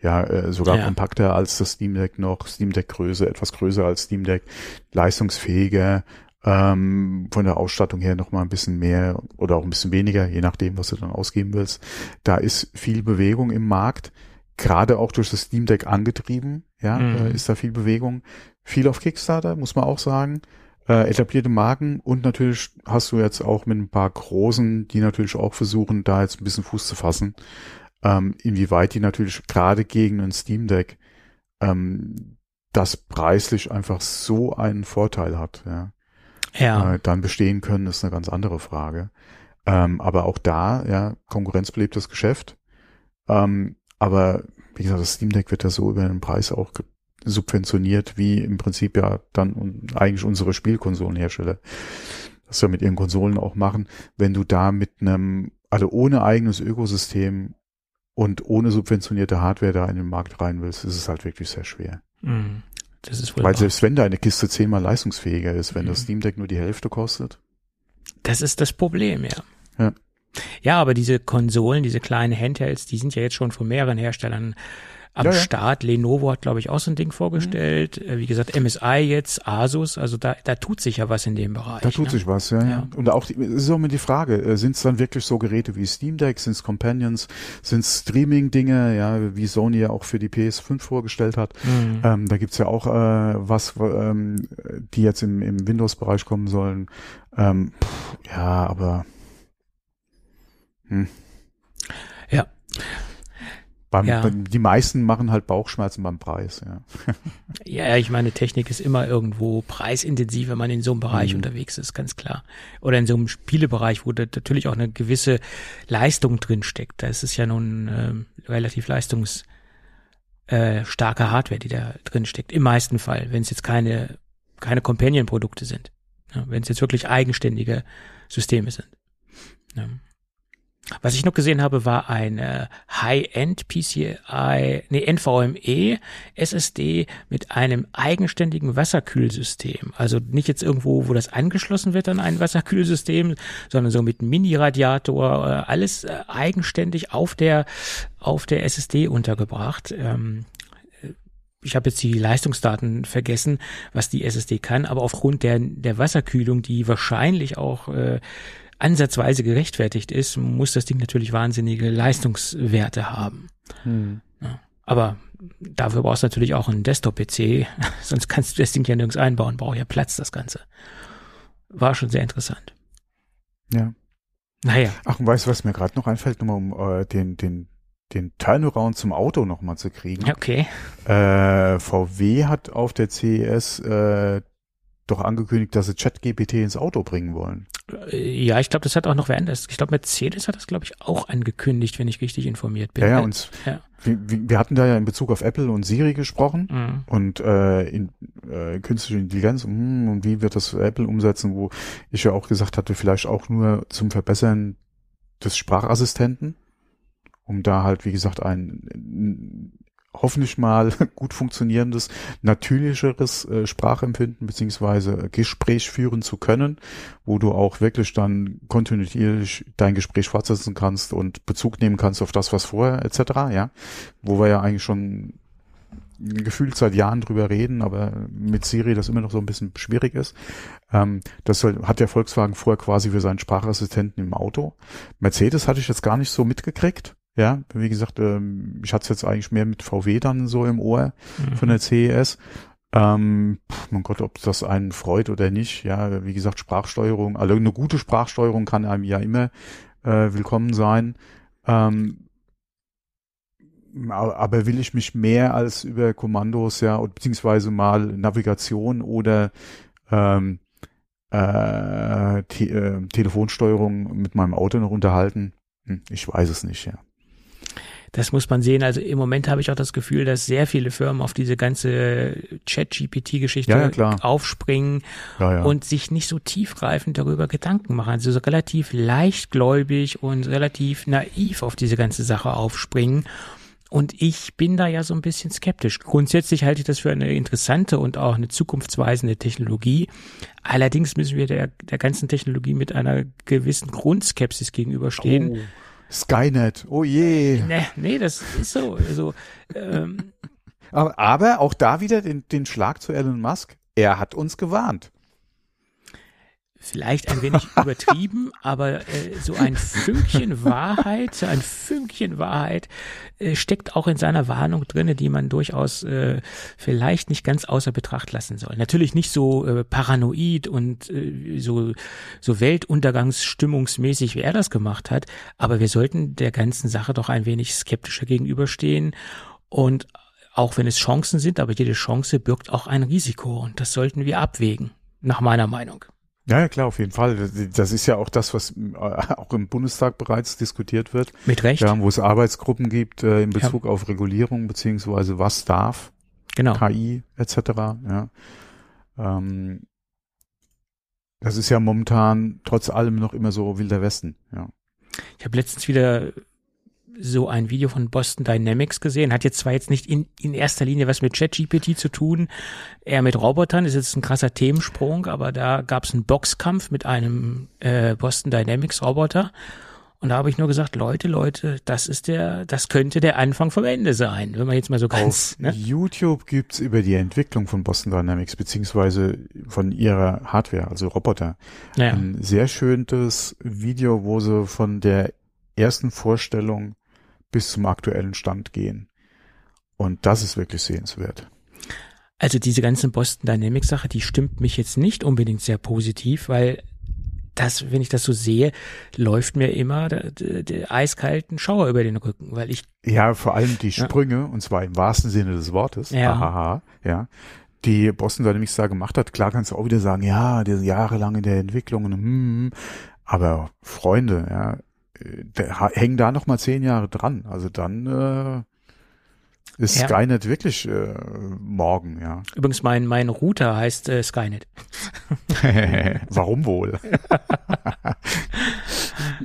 Ja, äh, sogar Ja. kompakter als das Steam Deck noch, Steam Deck Größe, etwas größer als Steam Deck, leistungsfähiger, ähm, von der Ausstattung her noch mal ein bisschen mehr oder auch ein bisschen weniger, je nachdem, was du dann ausgeben willst. Da ist viel Bewegung im Markt, gerade auch durch das Steam Deck angetrieben, ja, Mhm. äh, ist da viel Bewegung. Viel auf Kickstarter, muss man auch sagen äh, etablierte Marken und natürlich hast du jetzt auch mit ein paar großen, die natürlich auch versuchen, da jetzt ein bisschen Fuß zu fassen, ähm, inwieweit die natürlich gerade gegen ein Steam Deck ähm, das preislich einfach so einen Vorteil hat, ja, ja. äh, dann bestehen können, ist eine ganz andere Frage. Ähm, aber auch da, ja, konkurrenzbelebtes Geschäft. Ähm, aber wie gesagt, das Steam Deck wird ja so über den Preis auch subventioniert, wie im Prinzip ja dann eigentlich unsere Spielkonsolenhersteller das ja mit ihren Konsolen auch machen. Wenn du da mit einem, also ohne eigenes Ökosystem und ohne subventionierte Hardware da in den Markt rein willst, ist es halt wirklich sehr schwer. Hm. Das ist wohl Weil selbst wenn deine Kiste zehnmal leistungsfähiger ist, wenn das Mhm. Steam Deck nur die Hälfte kostet, Das ist das Problem, ja. Ja. Ja, aber diese Konsolen, diese kleinen Handhelds, die sind ja jetzt schon von mehreren Herstellern am Ja, ja. Start. Lenovo hat, glaube ich, auch so ein Ding vorgestellt. Äh, Wie gesagt, MSI jetzt, Asus, also da, da tut sich ja was in dem Bereich. Da tut ne? sich was, ja, ja. Ja. Und auch, die, ist auch immer die Frage, sind es dann wirklich so Geräte wie Steam Deck, sind es Companions, sind es Streaming-Dinge, ja, wie Sony ja auch für die PS5 vorgestellt hat. Mhm. Ähm, da gibt's ja auch äh, was, ähm, die jetzt im, im Windows-Bereich kommen sollen. Ähm, pff, ja, aber hm. Ja. Beim, Ja. beim- Die meisten machen halt Bauchschmerzen beim Preis, [laughs] ja. Ja, ich meine, Technik ist immer irgendwo preisintensiv, wenn man in so einem Bereich Mhm. unterwegs ist, ganz klar. Oder in so einem Spielebereich, wo da natürlich auch eine gewisse Leistung drin steckt. Da ist es ja nun ähm, relativ leistungs äh, starke Hardware, die da drin steckt. Im meisten Fall, wenn es jetzt keine keine Companion-Produkte sind. Ja, wenn es jetzt wirklich eigenständige Systeme sind. Ja. Was ich noch gesehen habe, war eine High-End PCI, nee, NVMe SSD mit einem eigenständigen Wasserkühlsystem. Also nicht jetzt irgendwo, wo das angeschlossen wird an ein Wasserkühlsystem, sondern so mit Mini-Radiator, äh, alles äh, eigenständig auf der, auf der SSD untergebracht. Ähm, ich habe jetzt die Leistungsdaten vergessen, was die SSD kann, aber aufgrund der, der Wasserkühlung, die wahrscheinlich auch äh, ansatzweise gerechtfertigt ist, muss das Ding natürlich wahnsinnige Leistungswerte haben. Ja. Aber dafür brauchst du natürlich auch einen Desktop-PC, [laughs] sonst kannst du das Ding ja nirgends einbauen, braucht ja Platz, das Ganze. War schon sehr interessant. ja. Naja, Ach, und weißt du, was mir gerade noch einfällt, nochmal um äh, den, den, den Turnaround zum Auto nochmal zu kriegen? okay. Äh, VW hat auf der CES äh, doch angekündigt, dass sie ChatGPT ins Auto bringen wollen. Äh, Ja, ich glaube, das hat auch noch wer anders. Ich glaube, Mercedes hat das, glaube ich, auch angekündigt, wenn ich richtig informiert bin. Ja, ja, Äh, und ja. wir, wir hatten da ja in Bezug auf Apple und Siri gesprochen. Mhm. Und äh, in, äh, künstliche Intelligenz hm, und wie wird das Apple umsetzen, wo ich ja auch gesagt hatte, vielleicht auch nur zum Verbessern des Sprachassistenten, um da halt, wie gesagt, ein hoffentlich mal [laughs] gut funktionierendes, natürlicheres äh, Sprachempfinden beziehungsweise Gespräch führen zu können, wo du auch wirklich dann kontinuierlich dein Gespräch fortsetzen kannst und Bezug nehmen kannst auf das, was vorher etc. Ja, wo wir ja eigentlich schon gefühlt seit Jahren drüber reden, aber mit Siri das immer noch so ein bisschen schwierig ist. Ähm, das hat der Volkswagen vorher quasi für seinen Sprachassistenten im Auto. Mercedes hatte ich jetzt gar nicht so mitgekriegt. Ja, wie gesagt, ähm, ich hatte es jetzt eigentlich mehr mit VW dann so im Ohr Mhm. von der CES. Ähm, mein Gott, ob das einen freut oder nicht. Ja, wie gesagt, Sprachsteuerung, also eine gute Sprachsteuerung kann einem ja immer äh, willkommen sein. Ähm, aber will ich mich mehr als über Kommandos, ja, beziehungsweise mal Navigation oder ähm, äh, te äh, Telefonsteuerung mit meinem Auto noch unterhalten? Hm, ich weiß es nicht, ja. Das muss man sehen. Also im Moment habe ich auch das Gefühl, dass sehr viele Firmen auf diese ganze Chat-GPT-Geschichte Ja, ja, aufspringen ja. und sich nicht so tiefgreifend darüber Gedanken machen. Also so relativ leichtgläubig und relativ naiv auf diese ganze Sache aufspringen. Und ich bin da ja so ein bisschen skeptisch. Grundsätzlich halte ich das für eine interessante und auch eine zukunftsweisende Technologie. Allerdings müssen wir der, der ganzen Technologie mit einer gewissen Grundskepsis gegenüberstehen. Oh, Skynet, oh je. Nee, nee, das ist so. Also, ähm, [laughs] Aber, aber auch da wieder den, den Schlag zu Elon Musk. Er hat uns gewarnt. Vielleicht ein wenig [laughs] übertrieben, aber äh, so ein Fünkchen Wahrheit, so ein Fünkchen Wahrheit äh, steckt auch in seiner Warnung drinne, die man durchaus äh, vielleicht nicht ganz außer Betracht lassen soll. Natürlich nicht so äh, paranoid und äh, so so Weltuntergangsstimmungsmäßig, wie er das gemacht hat, aber wir sollten der ganzen Sache doch ein wenig skeptischer gegenüberstehen und auch wenn es Chancen sind, aber jede Chance birgt auch ein Risiko und das sollten wir abwägen, nach meiner Meinung. Ja, ja, klar, auf jeden Fall. Das- ist ja auch das, was äh, auch im Bundestag bereits diskutiert wird. Mit Recht? Ja, wo es Arbeitsgruppen gibt äh, in Bezug auf Regulierung beziehungsweise was darf, Genau. KI etc. Ja. Ähm, das ist ja momentan trotz allem noch immer so wilder Westen. Ja. Ich habe letztens wieder so ein Video von Boston Dynamics gesehen. Hat jetzt zwar jetzt nicht in, in erster Linie was mit ChatGPT zu tun, eher mit Robotern, ist jetzt ein krasser Themensprung, aber da gab es einen Boxkampf mit einem äh, Boston Dynamics Roboter. Und da habe ich nur gesagt, Leute, Leute, das ist der, das könnte der Anfang vom Ende sein, wenn man jetzt mal so ganz, Auf ne? YouTube gibt's über die Entwicklung von Boston Dynamics beziehungsweise von ihrer Hardware, also Roboter, Naja. ein sehr schönes Video, wo sie von der ersten Vorstellung bis zum aktuellen Stand gehen. Und das ist wirklich sehenswert. Also diese ganze Boston Dynamics Sache, die stimmt mich jetzt nicht unbedingt sehr positiv, weil das, wenn ich das so sehe, läuft mir immer der, der, der eiskalten Schauer über den Rücken, weil ich Ja, vor allem die Sprünge, ja. und zwar im wahrsten Sinne des Wortes, Ja. ahaha, ja, die Boston Dynamics da gemacht hat. Klar kannst du auch wieder sagen, ja, die sind jahrelang in der Entwicklung, und, hm, aber Freunde, ja, hängen da noch mal zehn Jahre dran. Also dann äh, ist Ja. Skynet wirklich äh, morgen, ja. übrigens mein mein Router heißt äh, Skynet. [laughs] Warum wohl? [laughs]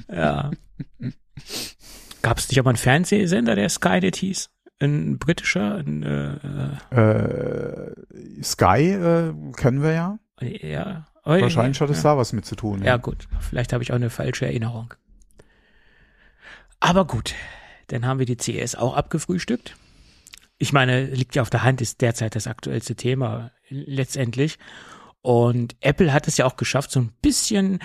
Ja. Gab es nicht auch mal einen Fernsehsender, der Skynet hieß? Ein britischer, ein, äh, äh, Sky äh, kennen wir ja. äh, ja. Wahrscheinlich hat es ja. da was mit zu tun. Ja, gut. Vielleicht habe ich auch eine falsche Erinnerung. Aber gut, dann haben wir die CS auch abgefrühstückt. Ich meine, liegt ja auf der Hand, ist derzeit das aktuellste Thema letztendlich. Und Apple hat es ja auch geschafft, so ein bisschen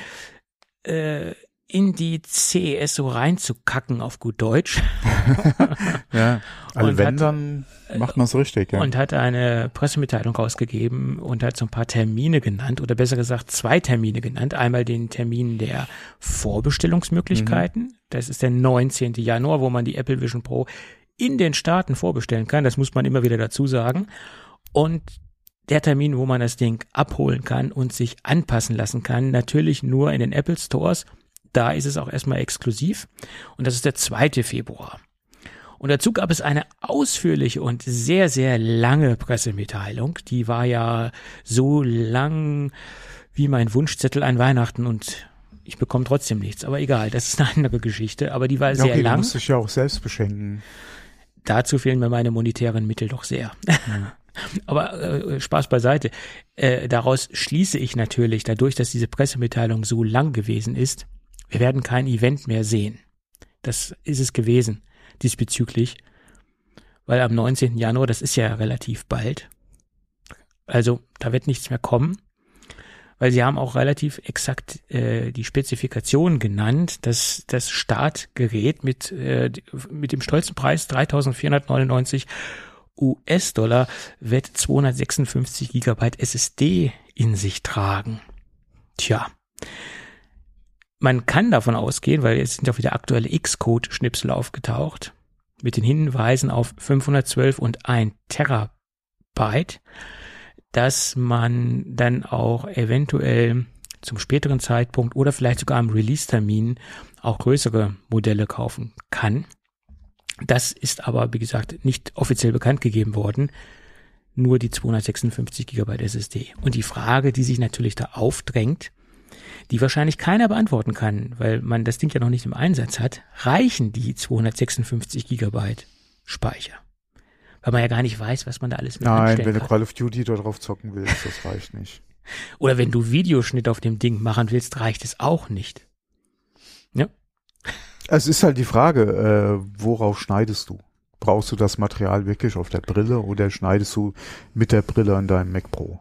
äh, in die CES so reinzukacken auf gut Deutsch. [laughs] Ja, also Und wenn, hat- dann macht man es richtig, ja. und hat eine Pressemitteilung rausgegeben und hat so ein paar Termine genannt oder besser gesagt zwei Termine genannt. Einmal den Termin der Vorbestellungsmöglichkeiten. Mhm. Das ist der 19. Januar, wo man die Apple Vision Pro in den Staaten vorbestellen kann. Das muss man immer wieder dazu sagen. Und der Termin, wo man das Ding abholen kann und sich anpassen lassen kann, natürlich nur in den Apple Stores. Da ist es auch erstmal exklusiv. Und das ist der 2. Februar. Und dazu gab es eine ausführliche und sehr, sehr lange Pressemitteilung. Die war ja so lang wie mein Wunschzettel an Weihnachten und ich bekomme trotzdem nichts. Aber egal, das ist eine andere Geschichte. Aber die war ja, sehr okay, du lang. musst dich ja auch selbst beschenken. Dazu fehlen mir meine monetären Mittel doch sehr. [laughs] Aber äh, Spaß beiseite. Äh, daraus schließe ich natürlich, dadurch, dass diese Pressemitteilung so lang gewesen ist, wir werden kein Event mehr sehen. Das ist es gewesen diesbezüglich, weil am 19. Januar, das ist ja relativ bald, also da wird nichts mehr kommen, weil sie haben auch relativ exakt äh, die Spezifikation genannt, dass das Startgerät mit, äh, mit dem stolzen Preis 3499 US-Dollar wird 256 Gigabyte SSD in sich tragen. Tja. Man kann davon ausgehen, weil jetzt sind auch wieder aktuelle Xcode-Schnipsel aufgetaucht, mit den Hinweisen auf 512 und 1 Terabyte, dass man dann auch eventuell zum späteren Zeitpunkt oder vielleicht sogar am Release-Termin auch größere Modelle kaufen kann. Das ist aber, wie gesagt, nicht offiziell bekannt gegeben worden. Nur die 256 Gigabyte SSD. Und die Frage, die sich natürlich da aufdrängt, die wahrscheinlich keiner beantworten kann, weil man das Ding ja noch nicht im Einsatz hat, reichen die 256 Gigabyte Speicher? Weil man ja gar nicht weiß, was man da alles mit Nein, wenn du. Call of Duty da drauf zocken willst, das reicht nicht. [laughs] Oder wenn du Videoschnitt auf dem Ding machen willst, reicht es auch nicht. Es ist halt die Frage, äh, worauf schneidest du? Brauchst du das Material wirklich auf der Brille oder schneidest du mit der Brille an deinem Mac Pro?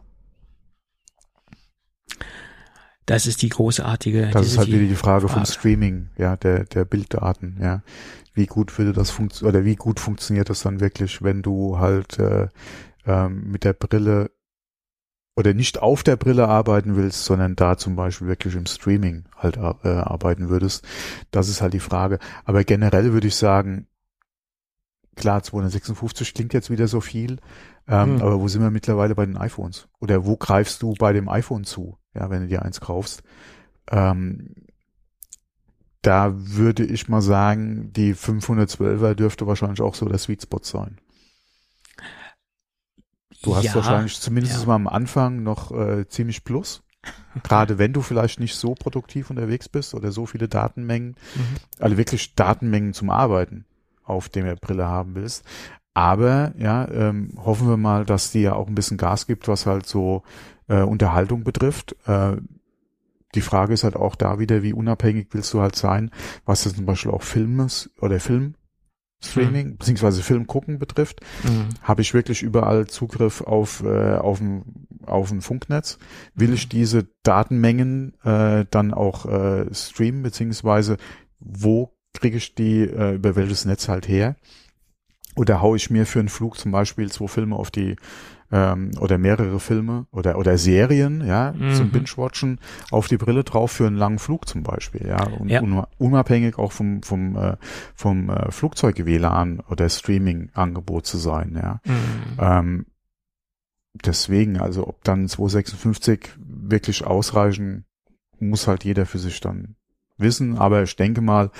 Das ist die großartige. Das ist halt wieder die Frage vom. Streaming, ja, der, der Bilddaten, ja. Wie gut würde das funktionieren, oder wie gut funktioniert das dann wirklich, wenn du halt äh, ähm, mit der Brille oder nicht auf der Brille arbeiten willst, sondern da zum Beispiel wirklich im Streaming halt äh, arbeiten würdest. Das ist halt die Frage. Aber generell würde ich sagen, klar, 256 klingt jetzt wieder so viel, ähm, Hm. aber wo sind wir mittlerweile bei den iPhones? Oder wo greifst du bei dem iPhone zu, ja, wenn du dir eins kaufst? Ähm, da würde ich mal sagen, die 512er dürfte wahrscheinlich auch so der Sweet Spot sein. Du hast ja, wahrscheinlich zumindest ja. mal am Anfang noch äh, ziemlich Plus. Gerade wenn du vielleicht nicht so produktiv unterwegs bist oder so viele Datenmengen, [laughs] Mhm. also wirklich Datenmengen zum Arbeiten auf der Brille haben willst. Aber ja, ähm, hoffen wir mal, dass die ja auch ein bisschen Gas gibt, was halt so äh, Unterhaltung betrifft. Äh, die Frage ist halt auch da wieder, wie unabhängig willst du halt sein, was das zum Beispiel auch Filmes oder Filmstreaming beziehungsweise Film gucken betrifft Mhm. habe ich wirklich überall Zugriff auf äh, auf ein auf ein Funknetz. Will ich diese Datenmengen äh, dann auch äh, streamen beziehungsweise wo kriege ich die äh, über welches Netz halt her? Oder haue ich mir für einen Flug zum Beispiel zwei Filme auf die ähm, oder mehrere Filme oder oder Serien, ja, Mhm. zum Binge-Watchen auf die Brille drauf für einen langen Flug zum Beispiel, ja, und Ja. un- unabhängig auch vom vom äh, vom äh, Flugzeug-WLAN oder Streaming-Angebot zu sein, ja. Mhm. Ähm, deswegen, also ob dann 256 wirklich ausreichen, muss halt jeder für sich dann wissen. Aber ich denke mal,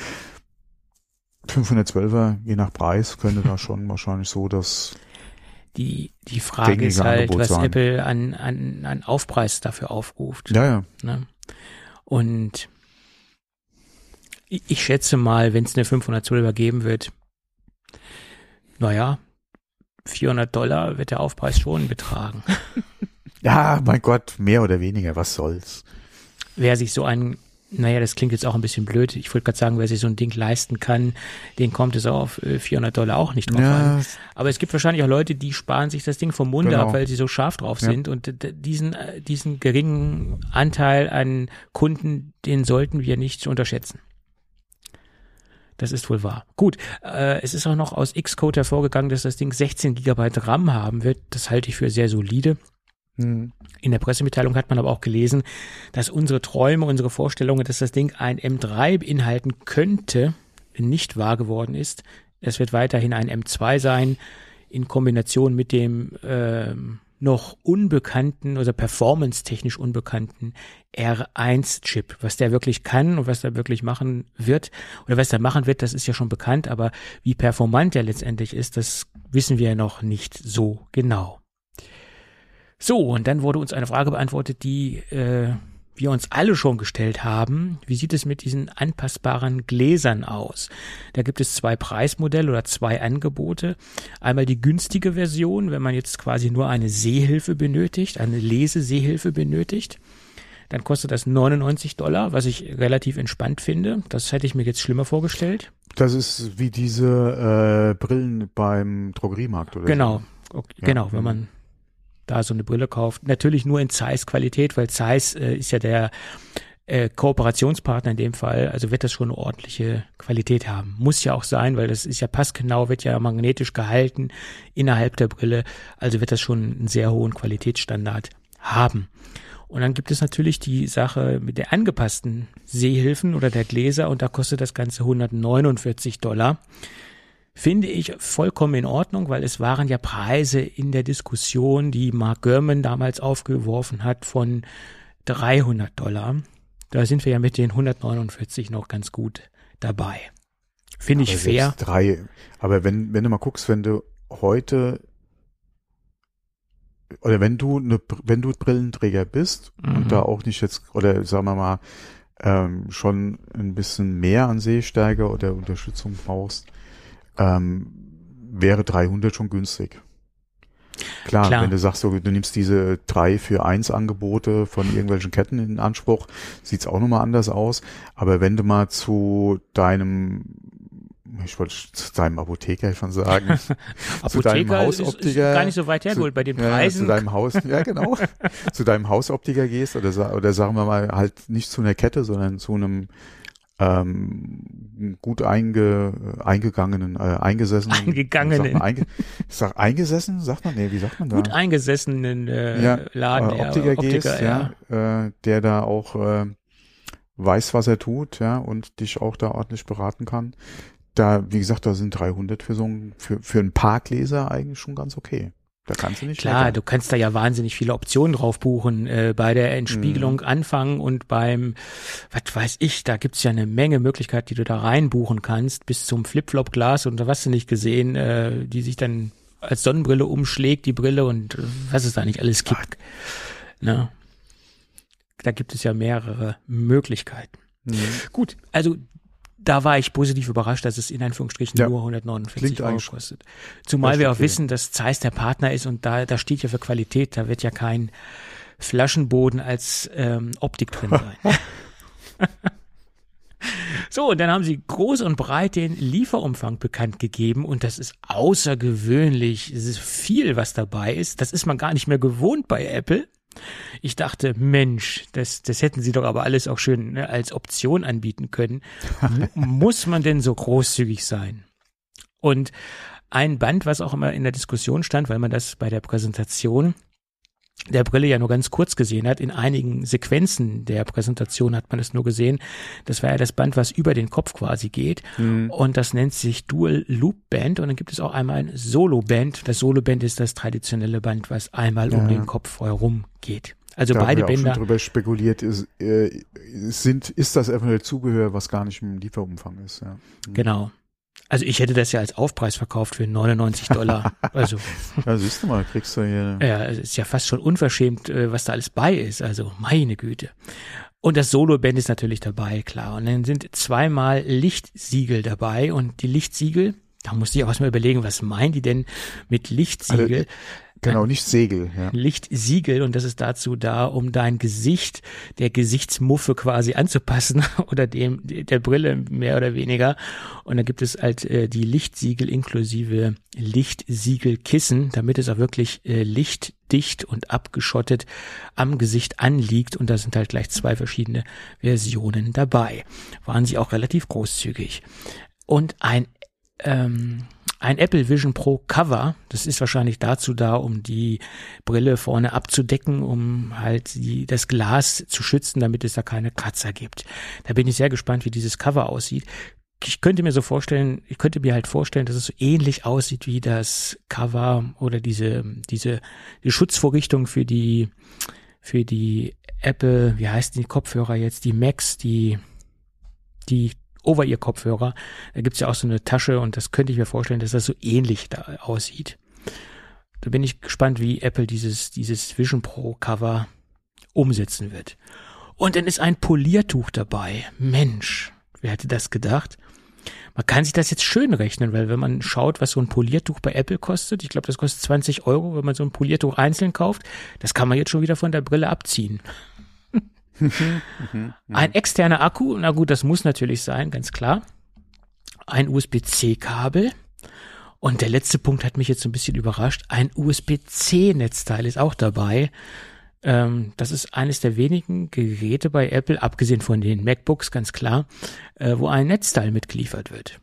512er, je nach Preis, könnte da schon wahrscheinlich so das, Die, die Frage ist halt, Angebot was sein. Apple an, an, an Aufpreis dafür aufruft. ja, ja, Ne? Und ich, ich schätze mal, wenn es eine 512er geben wird, naja, 400 Dollar wird der Aufpreis schon betragen. [laughs] ja, mein Gott, mehr oder weniger, was soll's. Wer sich so ein, naja, das klingt jetzt auch ein bisschen blöd, ich wollte gerade sagen, wer sich so ein Ding leisten kann, den kommt es auf äh, 400 Dollar auch nicht drauf an. Ja, Aber es gibt wahrscheinlich auch Leute, die sparen sich das Ding vom Munde Genau. ab, weil sie so scharf drauf Ja. sind. Und diesen, äh, diesen geringen Anteil an Kunden, den sollten wir nicht unterschätzen. Das ist wohl wahr. Gut, äh, es ist auch noch aus Xcode hervorgegangen, dass das Ding 16 Gigabyte RAM haben wird. Das halte ich für sehr solide. In der Pressemitteilung hat man aber auch gelesen, dass unsere Träume, unsere Vorstellungen, dass das Ding ein M3 beinhalten könnte, nicht wahr geworden ist. Es wird weiterhin ein M2 sein, in Kombination mit dem ähm, noch unbekannten oder performance-technisch unbekannten R1-Chip. Was der wirklich kann und was der wirklich machen wird oder was der machen wird, das ist ja schon bekannt, aber wie performant der letztendlich ist, das wissen wir noch nicht so genau. So, und dann wurde uns eine Frage beantwortet, die äh, wir uns alle schon gestellt haben. Wie sieht es mit diesen anpassbaren Gläsern aus? Da gibt es zwei Preismodelle oder zwei Angebote. Einmal die günstige Version, wenn man jetzt quasi nur eine Sehhilfe benötigt, eine Lesesehhilfe benötigt. Dann kostet das 99 Dollar, was ich relativ entspannt finde. Das hätte ich mir jetzt schlimmer vorgestellt. das ist wie diese äh, Brillen beim Drogeriemarkt oder Genau, okay, Ja, genau, wenn man da so eine Brille kauft. Natürlich nur in Zeiss Qualität, weil Zeiss äh, ist ja der äh, Kooperationspartner in dem Fall, also wird das schon eine ordentliche Qualität haben. Muss ja auch sein, weil das ist ja passgenau, wird ja magnetisch gehalten innerhalb der Brille, also wird das schon einen sehr hohen Qualitätsstandard haben. Und dann gibt es natürlich die Sache mit der angepassten Sehhilfen oder der Gläser und da kostet das Ganze 149 Dollar. Finde ich vollkommen in Ordnung, weil es waren ja Preise in der Diskussion, die Mark Gurman damals aufgeworfen hat von 300 Dollar. Da sind wir ja mit den 149 noch ganz gut dabei. Finde ich fair. Drei. Aber wenn, wenn du mal guckst, wenn du heute oder wenn du eine, wenn du Brillenträger bist Mhm. und da auch nicht jetzt oder sagen wir mal ähm, schon ein bisschen mehr an Sehstärke oder Unterstützung brauchst, ähm, wäre 300 schon günstig. Klar, Klar. wenn du sagst, du nimmst diese drei für eins Angebote von irgendwelchen Ketten in Anspruch, sieht's auch nochmal anders aus. Aber wenn du mal zu deinem, ich wollte zu deinem Apotheker schon sagen, [laughs] zu deinem Apotheker ist, ist Hausoptiker, gar nicht so weit zu- hergeholt bei den ja, Preisen. zu deinem Haus, ja genau, [laughs] zu deinem Hausoptiker gehst oder, oder sagen wir mal halt nicht zu einer Kette, sondern zu einem ähm, gut einge, eingegangenen, äh, eingesessenen, Eingegangenen. sagt man, einge, sag eingesessen, sagt man, nee, wie sagt man da? gut eingesessenen äh, Ja, Laden. äh, Optiker, gehst, ja. ja, äh, der da auch äh, weiß, was er tut, ja, und dich auch da ordentlich beraten kann. Da, wie gesagt, da sind 300 für so ein, für, für ein Parkleser eigentlich schon ganz okay. Da kannst du nicht Klar, meckern. du kannst da ja wahnsinnig viele Optionen drauf buchen. Äh, bei der Entspiegelung Mhm. anfangen und beim, was weiß ich, da gibt's ja eine Menge Möglichkeiten, die du da reinbuchen kannst, bis zum Flip-Flop-Glas und was du nicht gesehen, äh, die sich dann als Sonnenbrille umschlägt, die Brille und äh, was es da nicht alles gibt. Ne? Da gibt es ja mehrere Möglichkeiten. Mhm. Gut, also da war ich positiv überrascht, dass es in Anführungsstrichen Ja. nur 149 Klingt Euro kostet. Zumal wir auch okay. wissen, dass Zeiss der Partner ist und da, da steht ja für Qualität, da wird ja kein Flaschenboden als ähm, Optik drin sein. [laughs] [laughs] So, und dann haben sie groß und breit den Lieferumfang bekannt gegeben und das ist außergewöhnlich. Es ist viel, was dabei ist. Das ist man gar nicht mehr gewohnt bei Apple. Ich dachte, Mensch, das, das hätten sie doch aber alles auch schön ne, als Option anbieten können. [laughs] Muss man denn so großzügig sein? Und Ein Band, was auch immer in der Diskussion stand, weil man das bei der Präsentation der Brille ja nur ganz kurz gesehen hat. In einigen Sequenzen der Präsentation hat man es nur gesehen. Das war ja das Band, was über den Kopf quasi geht. Mhm. Und das nennt sich Dual Loop Band. Und dann gibt es auch einmal ein Solo Band. Das Solo Band ist das traditionelle Band, was einmal ja. um den Kopf herum geht. Also da beide haben wir Bänder. Auch schon drüber spekuliert, ist, äh, sind, ist das eventuell Zubehör, was gar nicht im Lieferumfang ist. Ja. Mhm. Genau. Also ich hätte das ja als Aufpreis verkauft für 99 Dollar. [laughs] Also. ja, siehst du mal, kriegst du hier. Ja, es ist ja fast schon unverschämt, äh, was da alles bei ist. Also meine Güte. Und das Solo-Band ist natürlich dabei, klar. Und dann sind zweimal Lichtsiegel dabei und die Lichtsiegel, da musste ich auch erstmal überlegen, was meinen die denn mit Lichtsiegel? Also, Genau, nicht Segel. Ja. Lichtsiegel und das ist dazu da, um dein Gesicht der Gesichtsmuffe quasi anzupassen [laughs] oder dem der Brille mehr oder weniger. Und dann gibt es halt äh, die Lichtsiegel inklusive Lichtsiegelkissen, damit es auch wirklich äh, lichtdicht und abgeschottet am Gesicht anliegt. Und da sind halt gleich zwei verschiedene Versionen dabei. Waren sie auch relativ großzügig. Und ein ähm, ein Apple Vision Pro Cover. Das ist wahrscheinlich dazu da, um die Brille vorne abzudecken, um halt die, das Glas zu schützen, damit es da keine Kratzer gibt. Da bin ich sehr gespannt, wie dieses Cover aussieht. Ich könnte mir so vorstellen, ich könnte mir halt vorstellen, dass es so ähnlich aussieht wie das Cover oder diese, diese, die Schutzvorrichtung für die, für die Apple, wie heißt die Kopfhörer jetzt, die Max, die, die Over-Ear-Kopfhörer. Da gibt's ja auch so eine Tasche und das könnte ich mir vorstellen, dass das so ähnlich da aussieht. Da bin ich gespannt, wie Apple dieses, dieses Vision Pro Cover umsetzen wird. Und dann ist ein Poliertuch dabei. Mensch, wer hätte das gedacht? Man kann sich das jetzt schön rechnen, weil wenn man schaut, was so ein Poliertuch bei Apple kostet, ich glaube, das kostet 20 Euro, wenn man so ein Poliertuch einzeln kauft, das kann man jetzt schon wieder von der Brille abziehen. Mhm, mhm, ein externer Akku, na gut, das muss natürlich sein, ganz klar. Ein USB-C-Kabel. Und der letzte Punkt hat mich jetzt ein bisschen überrascht. Ein USB-C-Netzteil ist auch dabei. Ähm, das ist eines der wenigen Geräte bei Apple, abgesehen von den MacBooks, ganz klar, äh, wo ein Netzteil mitgeliefert wird.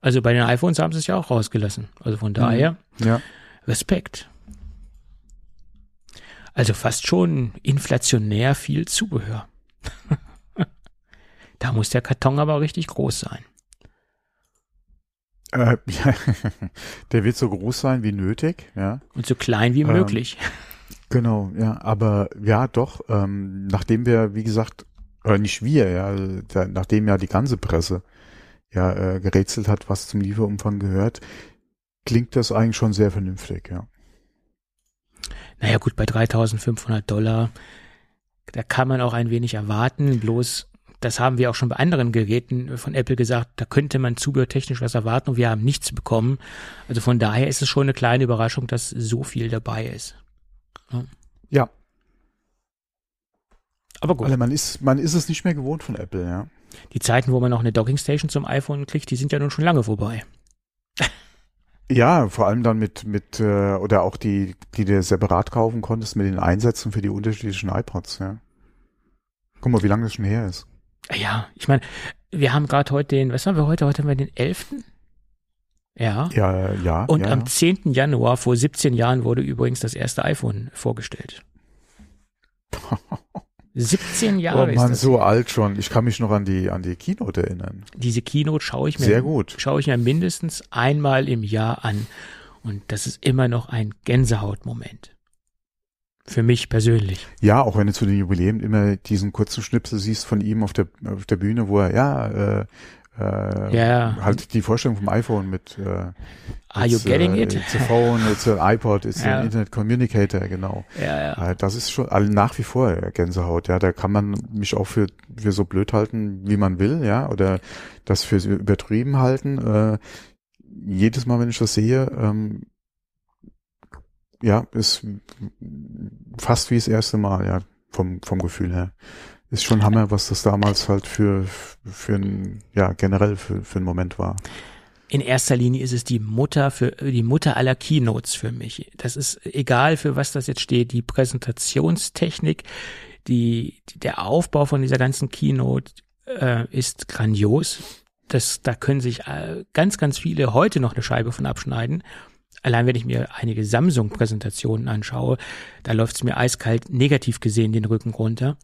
Also bei den iPhones haben sie es ja auch rausgelassen. Also von daher, ja. Respekt. Also fast schon inflationär viel Zubehör. [laughs] da muss der Karton aber richtig groß sein. Äh, ja, [laughs] der wird so groß sein wie nötig, ja. Und so klein wie ähm, möglich. [laughs] Genau, ja, aber ja, doch, ähm, nachdem wir, wie gesagt, oder nicht wir, ja, der, nachdem ja die ganze Presse ja äh, gerätselt hat, was zum Lieferumfang gehört, klingt das eigentlich schon sehr vernünftig, ja. Naja gut, bei 3500 Dollar, da kann man auch ein wenig erwarten, bloß das haben wir auch schon bei anderen Geräten von Apple gesagt, da könnte man zubehörtechnisch was erwarten und wir haben nichts bekommen. Also von daher ist es schon eine kleine Überraschung, dass so viel dabei ist. Ja. ja. Aber gut. Also man ist, man ist es nicht mehr gewohnt von Apple, ja. Die Zeiten, wo man noch eine Dockingstation zum iPhone kriegt, die sind ja nun schon lange vorbei. Ja, vor allem dann mit, mit, äh, oder auch die, die du separat kaufen konntest mit den Einsätzen für die unterschiedlichen iPods, ja. Guck mal, wie lange das schon her ist. Ja, ich meine, wir haben gerade heute den, was haben wir heute? Heute haben wir den 11. Ja. Ja, ja. Und ja, am 10. Januar vor 17 Jahren wurde übrigens das erste iPhone vorgestellt. [laughs] 17 Jahre. Oh man, so alt schon. Ich kann mich noch an die an die Keynote erinnern. Diese Keynote schaue ich mir sehr gut. Schaue ich mir mindestens einmal im Jahr an und das ist immer noch ein Gänsehautmoment. Für mich persönlich. Ja, auch wenn du zu den Jubiläen immer diesen kurzen Schnipsel siehst von ihm auf der auf der Bühne, wo er ja äh, äh, ja. halt die Vorstellung vom iPhone mit äh, Are you getting äh, it? It's a phone, it's an iPod, it's ja. an Internet Communicator, genau. Ja, ja. Äh, das ist schon also nach wie vor Gänsehaut, ja. Da kann man mich auch für, für so blöd halten, wie man will, ja, oder das für übertrieben halten. Äh, jedes Mal, wenn ich das sehe, ähm, ja, ist fast wie das erste Mal, ja, vom, vom Gefühl her ist schon Hammer, was das damals halt für, für ein, ja, generell für, für einen Moment war. In erster Linie ist es die Mutter für, die Mutter aller Keynotes für mich. Das ist egal, für was das jetzt steht. Die Präsentationstechnik, die, der Aufbau von dieser ganzen Keynote äh, ist grandios das, da können sich äh, ganz, ganz viele heute noch eine Scheibe von abschneiden. Allein wenn ich mir einige Samsung-Präsentationen anschaue, da läuft es mir eiskalt negativ gesehen den Rücken runter.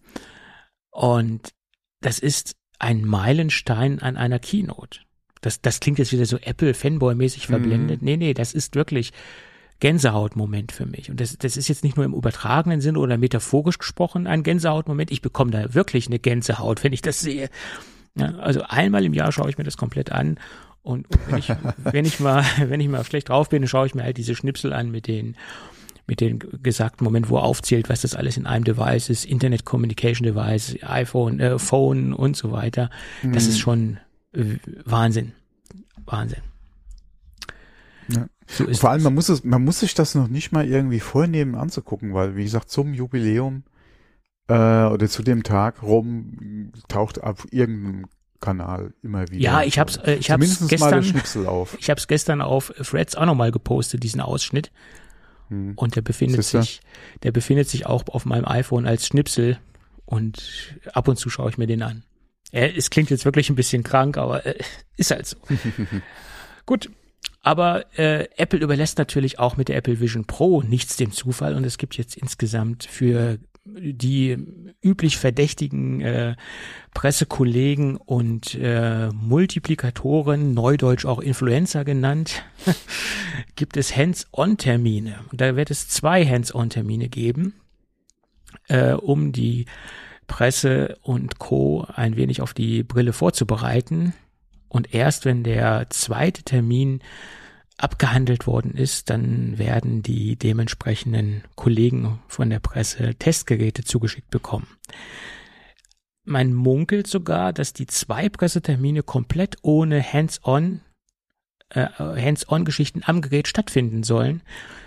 Und das ist ein Meilenstein an einer Keynote. Das, das klingt jetzt wieder so Apple-Fanboy-mäßig verblendet. Mm. Nee, nee, das ist wirklich Gänsehautmoment für mich. Und das, das ist jetzt nicht nur im übertragenen Sinne oder metaphorisch gesprochen ein Gänsehautmoment. Ich bekomme da wirklich eine Gänsehaut, wenn ich das sehe. Ja, also einmal im Jahr schaue ich mir das komplett an. Und, und wenn, ich, [laughs] wenn ich mal, wenn ich mal schlecht drauf bin, schaue ich mir halt diese Schnipsel an mit den mit den gesagten Moment, wo er aufzählt, was das alles in einem Device ist, Internet Communication Device, iPhone, äh, Phone und so weiter. Das mhm. ist schon äh, Wahnsinn. Wahnsinn. Ja. So Vor allem, man muss es, man muss sich das noch nicht mal irgendwie vornehmen anzugucken, weil, wie gesagt, zum Jubiläum äh, oder zu dem Tag rum taucht auf irgendeinem Kanal immer wieder. Ja, ich hab's, äh, ich hab's gestern, [laughs] ich hab's gestern auf Threads auch nochmal gepostet, diesen Ausschnitt. Hm. Und der befindet sich, der befindet sich auch auf meinem iPhone als Schnipsel und ab und zu schaue ich mir den an. Äh, es klingt jetzt wirklich ein bisschen krank, aber äh, ist halt so. [laughs] Gut, aber äh, Apple überlässt natürlich auch mit der Apple Vision Pro nichts dem Zufall und es gibt jetzt insgesamt für die üblich verdächtigen äh, Pressekollegen und äh, Multiplikatoren, neudeutsch auch Influencer genannt, [laughs] gibt es Hands-on-Termine. Da wird es zwei Hands-on-Termine geben, äh, um die Presse und Co. ein wenig auf die Brille vorzubereiten. Und erst wenn der zweite Termin abgehandelt worden ist, dann werden die dementsprechenden Kollegen von der Presse Testgeräte zugeschickt bekommen. Man munkelt sogar, dass die zwei Pressetermine komplett ohne Hands-on äh, Hands-on-Geschichten am Gerät stattfinden sollen,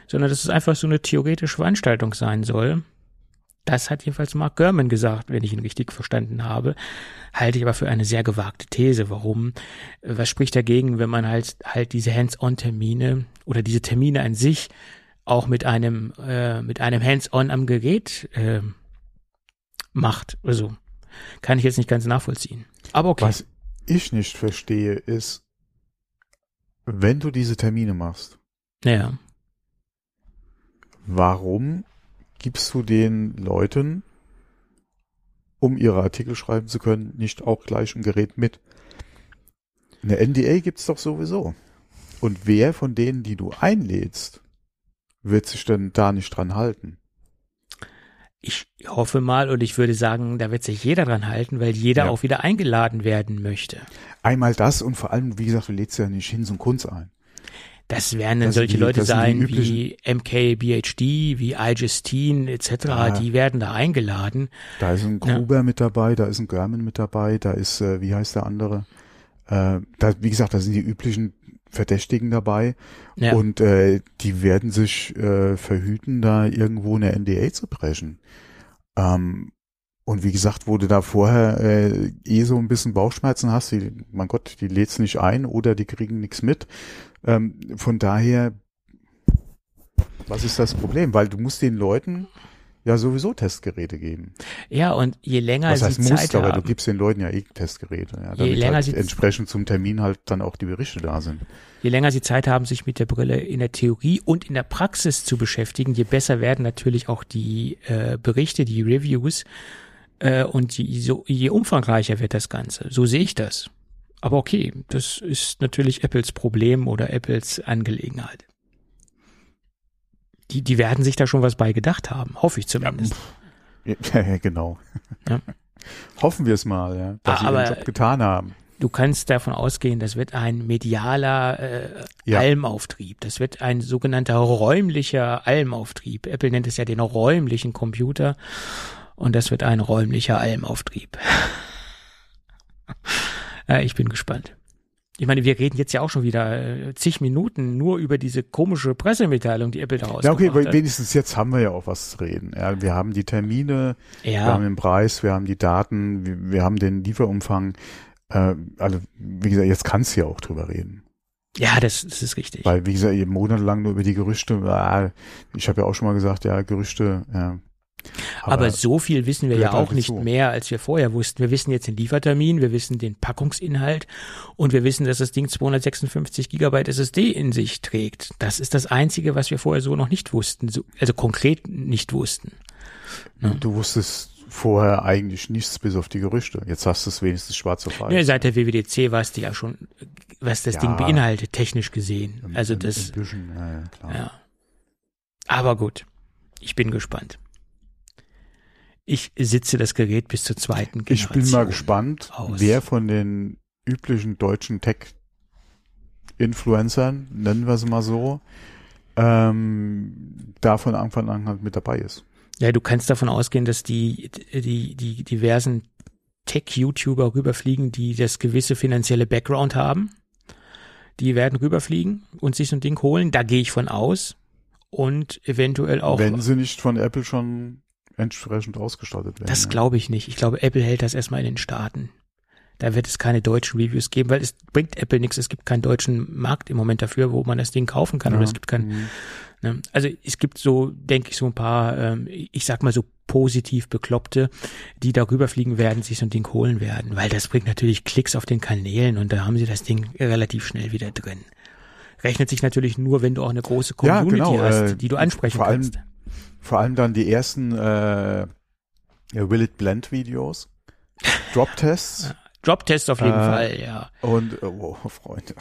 sondern dass es einfach so eine theoretische Veranstaltung sein soll, das hat jedenfalls Mark Gurman gesagt, wenn ich ihn richtig verstanden habe. Halte ich aber für eine sehr gewagte These. Warum? Was spricht dagegen, wenn man halt halt diese Hands-on-Termine oder diese Termine an sich auch mit einem äh, mit einem Hands-on am Gerät äh, macht? Also kann ich jetzt nicht ganz nachvollziehen. Aber okay. Was ich nicht verstehe, ist, wenn du diese Termine machst. Ja. Warum gibst du den Leuten, um ihre Artikel schreiben zu können, nicht auch gleich ein Gerät mit? Eine NDA gibt's doch sowieso. Und wer von denen, die du einlädst, wird sich denn da nicht dran halten? Ich hoffe mal und ich würde sagen, da wird sich jeder dran halten, weil jeder ja. auch wieder eingeladen werden möchte. Einmal das und vor allem, wie gesagt, du lädst ja nicht hin so ein Kunst ein. Das werden dann solche die, Leute sein wie MKBHD, wie iJustine etc., ah, die werden da eingeladen. Da ist ein Gruber ja. mit dabei, da ist ein Görman mit dabei, da ist, äh, wie heißt der andere? Äh, da, wie gesagt, da sind die üblichen Verdächtigen dabei ja. und äh, die werden sich äh, verhüten, da irgendwo eine NDA zu brechen. Ähm, und wie gesagt, wo du da vorher äh, eh so ein bisschen Bauchschmerzen hast, die, mein Gott, die lädst nicht ein oder die kriegen nichts mit, ähm, von daher, was ist das Problem? Weil du musst den Leuten ja sowieso Testgeräte geben. Ja, und je länger was heißt, sie musst, Zeit aber du gibst den Leuten ja eh Testgeräte, ja, damit je länger halt sie entsprechend zum Termin halt dann auch die Berichte da sind. Je länger sie Zeit haben, sich mit der Brille in der Theorie und in der Praxis zu beschäftigen, je besser werden natürlich auch die äh, Berichte, die Reviews äh, und je, so, je umfangreicher wird das Ganze. So sehe ich das. Aber okay, das ist natürlich Apples Problem oder Apples Angelegenheit. Die, die werden sich da schon was bei gedacht haben, hoffe ich zumindest. Ja, [laughs] ja genau. Ja. Hoffen wir es mal, ja, dass ah, sie ihren Job getan haben. Du kannst davon ausgehen, das wird ein medialer äh, ja. Almauftrieb. Das wird ein sogenannter räumlicher Almauftrieb. Apple nennt es ja den räumlichen Computer. Und das wird ein räumlicher Almauftrieb. [laughs] Äh, ich bin gespannt. Ich meine, wir reden jetzt ja auch schon wieder äh, zig Minuten nur über diese komische Pressemitteilung, die Apple da rausgebracht Ja, okay, hat. wenigstens jetzt haben wir ja auch was zu reden. Ja, wir haben die Termine, ja. wir haben den Preis, wir haben die Daten, wir, wir haben den Lieferumfang. Äh, also, wie gesagt, jetzt kannst du ja auch drüber reden. Ja, das, das ist richtig. Weil, wie gesagt, monatelang nur über die Gerüchte, ah, ich habe ja auch schon mal gesagt, ja, Gerüchte, ja. Aber, Aber so viel wissen wir ja halt auch nicht dazu. mehr, als wir vorher wussten. Wir wissen jetzt den Liefertermin, wir wissen den Packungsinhalt und wir wissen, dass das Ding 256 Gigabyte SSD in sich trägt. Das ist das Einzige, was wir vorher so noch nicht wussten, so, also konkret nicht wussten. Du wusstest vorher eigentlich nichts bis auf die Gerüchte. Jetzt hast du es wenigstens schwarz auf weiß. Ja, seit der WWDC weißt du ja schon, was das Ja. Ding beinhaltet, technisch gesehen. Ein- Also das, Ein bisschen, ja, ja. Aber gut, ich bin gespannt. Ich sitze das Gerät bis zur zweiten Ich Generation. bin mal gespannt, aus. wer von den üblichen deutschen Tech-Influencern, nennen wir sie mal so, ähm, da von Anfang an halt mit dabei ist. Ja, du kannst davon ausgehen, dass die, die, die diversen Tech-YouTuber rüberfliegen, die das gewisse finanzielle Background haben. Die werden rüberfliegen und sich so ein Ding holen. Da gehe ich von aus. Und eventuell auch. Wenn sie nicht von Apple schon entsprechend ausgestattet werden. das ja. glaube ich nicht. Ich glaube, Apple hält das erstmal in den Staaten. Da wird es keine deutschen Reviews geben, weil es bringt Apple nichts. Es gibt keinen deutschen Markt im Moment dafür, wo man das Ding kaufen kann. Oder Ja. es gibt keinen, Mhm. Ne? Also es gibt so, denke ich, so ein paar, ähm, ich sag mal so positiv Bekloppte, die darüber fliegen werden, sich so ein Ding holen werden, weil das bringt natürlich Klicks auf den Kanälen und da haben sie das Ding relativ schnell wieder drin. Rechnet sich natürlich nur, wenn du auch eine große Ja, Community genau, hast, äh, die du ansprechen vor allem- kannst. Vor allem dann die ersten äh, ja, Will It Blend Videos, Drop-Tests [laughs] Drop-Tests auf jeden Äh, Fall, ja. und, oh, [laughs] Freunde.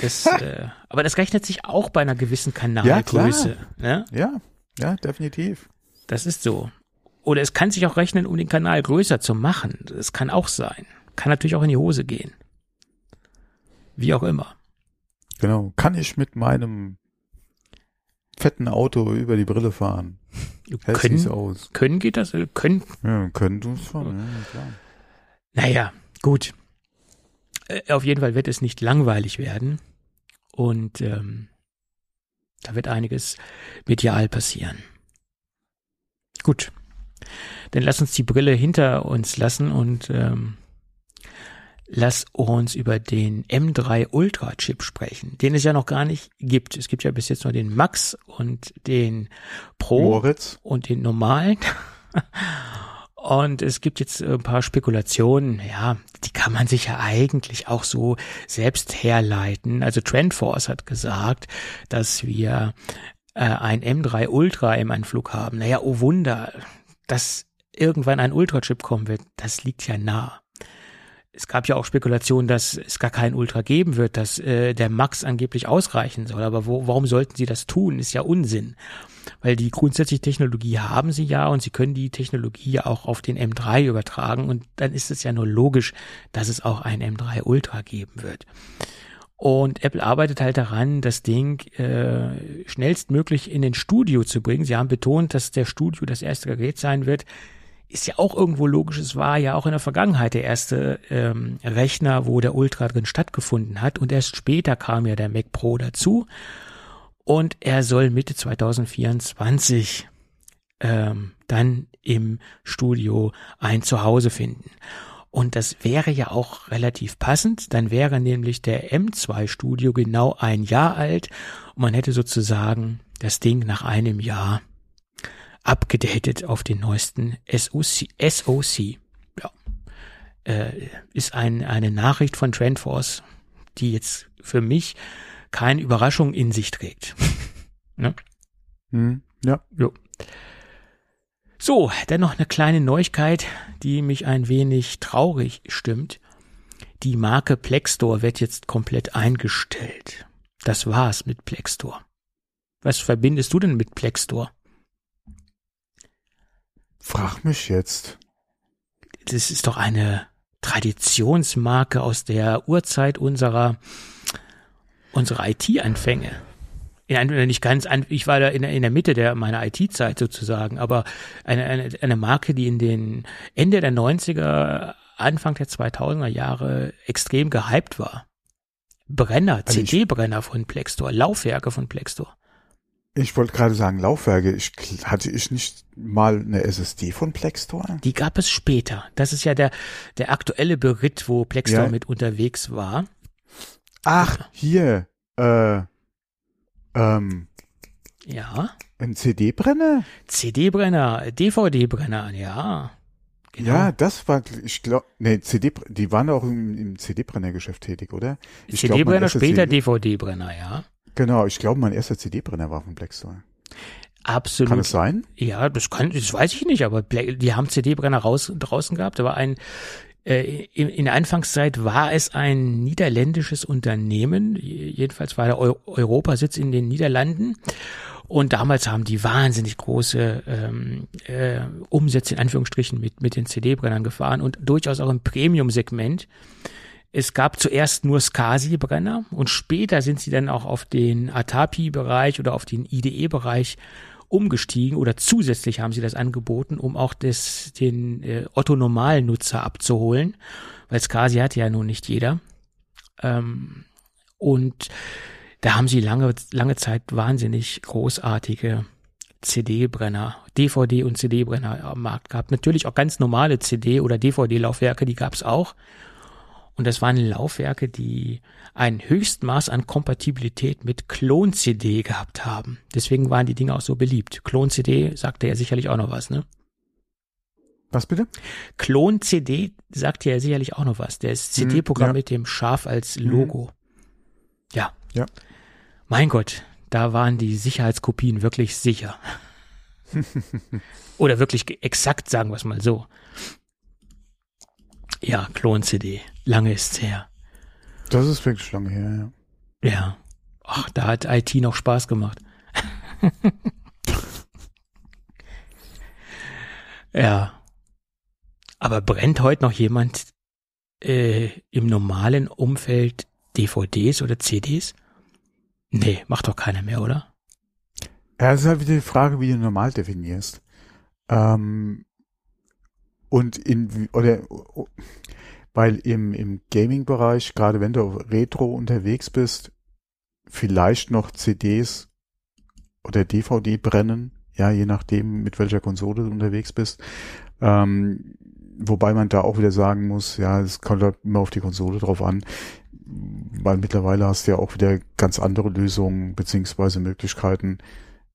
Das, äh, [laughs] aber das rechnet sich auch bei einer gewissen Kanalgröße. ne? Ja, ja, definitiv. Das ist so. Oder es kann sich auch rechnen, um den Kanal größer zu machen. Das kann auch sein. Kann natürlich auch in die Hose gehen. Wie auch immer. Genau. Kann ich mit meinem fetten Auto über die Brille fahren? Hält Können, aus. können geht das? Können. Ja, können du es schon, ja, klar. Naja, gut. Äh, Auf jeden Fall wird es nicht langweilig werden. Und ähm, da wird einiges medial passieren. Gut. Dann lass uns die Brille hinter uns lassen und ähm, lass uns über den M3 Ultra Chip sprechen, den es ja noch gar nicht gibt. Es gibt ja bis jetzt nur den Max und den Pro Moritz? und den normalen. [laughs] Und es gibt jetzt ein paar Spekulationen, ja, die kann man sich ja eigentlich auch so selbst herleiten. Also Trendforce hat gesagt, dass wir äh, ein M3 Ultra im Anflug haben. Naja, oh Wunder, dass irgendwann ein Ultra-Chip kommen wird, das liegt ja nah. Es gab ja auch Spekulationen, dass es gar keinen Ultra geben wird, dass äh, der Max angeblich ausreichen soll. Aber wo, warum sollten sie das tun? Ist ja Unsinn. Weil die grundsätzliche Technologie haben sie ja und sie können die Technologie ja auch auf den M3 übertragen und dann ist es ja nur logisch, dass es auch ein M3 Ultra geben wird. Und Apple arbeitet halt daran, das Ding äh, schnellstmöglich in den Studio zu bringen. Sie haben betont, dass der Studio das erste Gerät sein wird. Ist ja auch irgendwo logisch. Es war ja auch in der Vergangenheit der erste ähm, Rechner, wo der Ultra drin stattgefunden hat. Und erst später kam ja der Mac Pro dazu. Und er soll Mitte 2024 ähm, dann im Studio ein Zuhause finden. Und das wäre ja auch relativ passend. Dann wäre nämlich der M2 Studio genau ein Jahr alt und man hätte sozusagen das Ding nach einem Jahr abgedatet auf den neuesten SoC. SoC. Ja. Äh, ist ein, eine Nachricht von Trendforce, die jetzt für mich keine Überraschung in sich trägt. [laughs] ne? Hm, ja. Jo. So, dann noch eine kleine Neuigkeit, die mich ein wenig traurig stimmt. Die Marke Plexstore wird jetzt komplett eingestellt. Das war's mit Plexstore. Was verbindest du denn mit Plexstore? Frag mich jetzt. Das ist doch eine Traditionsmarke aus der Urzeit unserer, unserer IT-Anfänge. In nicht ganz, an, ich war da in, der- in der Mitte der meiner IT-Zeit sozusagen, aber eine, eine, eine Marke, die in den Ende der 90er, Anfang der 2000er Jahre extrem gehypt war. Brenner, Also CD-Brenner von Plexstore, Laufwerke von Plexstore. Ich wollte gerade sagen, Laufwerke. Ich, hatte ich nicht mal eine SSD von Plexstore? Die gab es später. Das ist ja der, der aktuelle Beritt, wo Plexstore Ja. mit unterwegs war. Ach, hier. Äh, ähm, Ja. Ein CD-Brenner? CD-Brenner, DVD-Brenner, ja. Genau. Ja, das war, ich glaube, nee, CD, die waren auch im, im CD-Brennergeschäft tätig, oder? CD-Brenner, später DVD-Brenner, ja. Genau, ich glaube, mein erster CD-Brenner war von Blackstone. Absolut. Kann es sein? Ja, das kann, das weiß ich nicht, aber die haben CD-Brenner raus, draußen gehabt. Da war ein, äh, in, in der Anfangszeit war es ein niederländisches Unternehmen. Jedenfalls war der Europasitz in den Niederlanden. Und damals haben die wahnsinnig große ähm, äh, Umsätze in Anführungsstrichen mit, mit den CD-Brennern gefahren und durchaus auch im Premium-Segment. Es gab zuerst nur SCSI-Brenner und später sind sie dann auch auf den Atapi-Bereich oder auf den IDE-Bereich umgestiegen oder zusätzlich haben sie das angeboten, um auch das, den äh, Otto-Normalnutzer abzuholen, weil SCSI hat ja nun nicht jeder. Ähm, und da haben sie lange, lange Zeit wahnsinnig großartige CD-Brenner, DVD- und CD-Brenner am Markt gehabt. Natürlich auch ganz normale CD- oder DVD-Laufwerke, die gab es auch. Und das waren Laufwerke, die ein Höchstmaß an Kompatibilität mit Klon-CD gehabt haben. Deswegen waren die Dinge auch so beliebt. Klon-CD sagte ja sicherlich auch noch was, ne? Was bitte? Klon-CD sagte ja sicherlich auch noch was. Der ist CD-Programm hm, ja. mit dem Schaf als Logo. Hm. Ja. Ja. Mein Gott, da waren die Sicherheitskopien wirklich sicher. [laughs] Oder wirklich exakt, sagen wir es mal so. Ja, Klon-CD. Lange ist's her. Das ist wirklich lange her, ja. Ja. Ach, da hat IT noch Spaß gemacht. [laughs] ja. Aber brennt heute noch jemand äh, im normalen Umfeld DVDs oder CDs? Nee, macht doch keiner mehr, oder? Ja, es ist halt wieder die Frage, wie du normal definierst. Ähm, und in, oder, weil im, im Gaming-Bereich, gerade wenn du Retro unterwegs bist, vielleicht noch CDs oder DVD brennen, ja, je nachdem, mit welcher Konsole du unterwegs bist. Ähm, wobei man da auch wieder sagen muss, ja, es kommt halt immer auf die Konsole drauf an, weil mittlerweile hast du ja auch wieder ganz andere Lösungen beziehungsweise Möglichkeiten,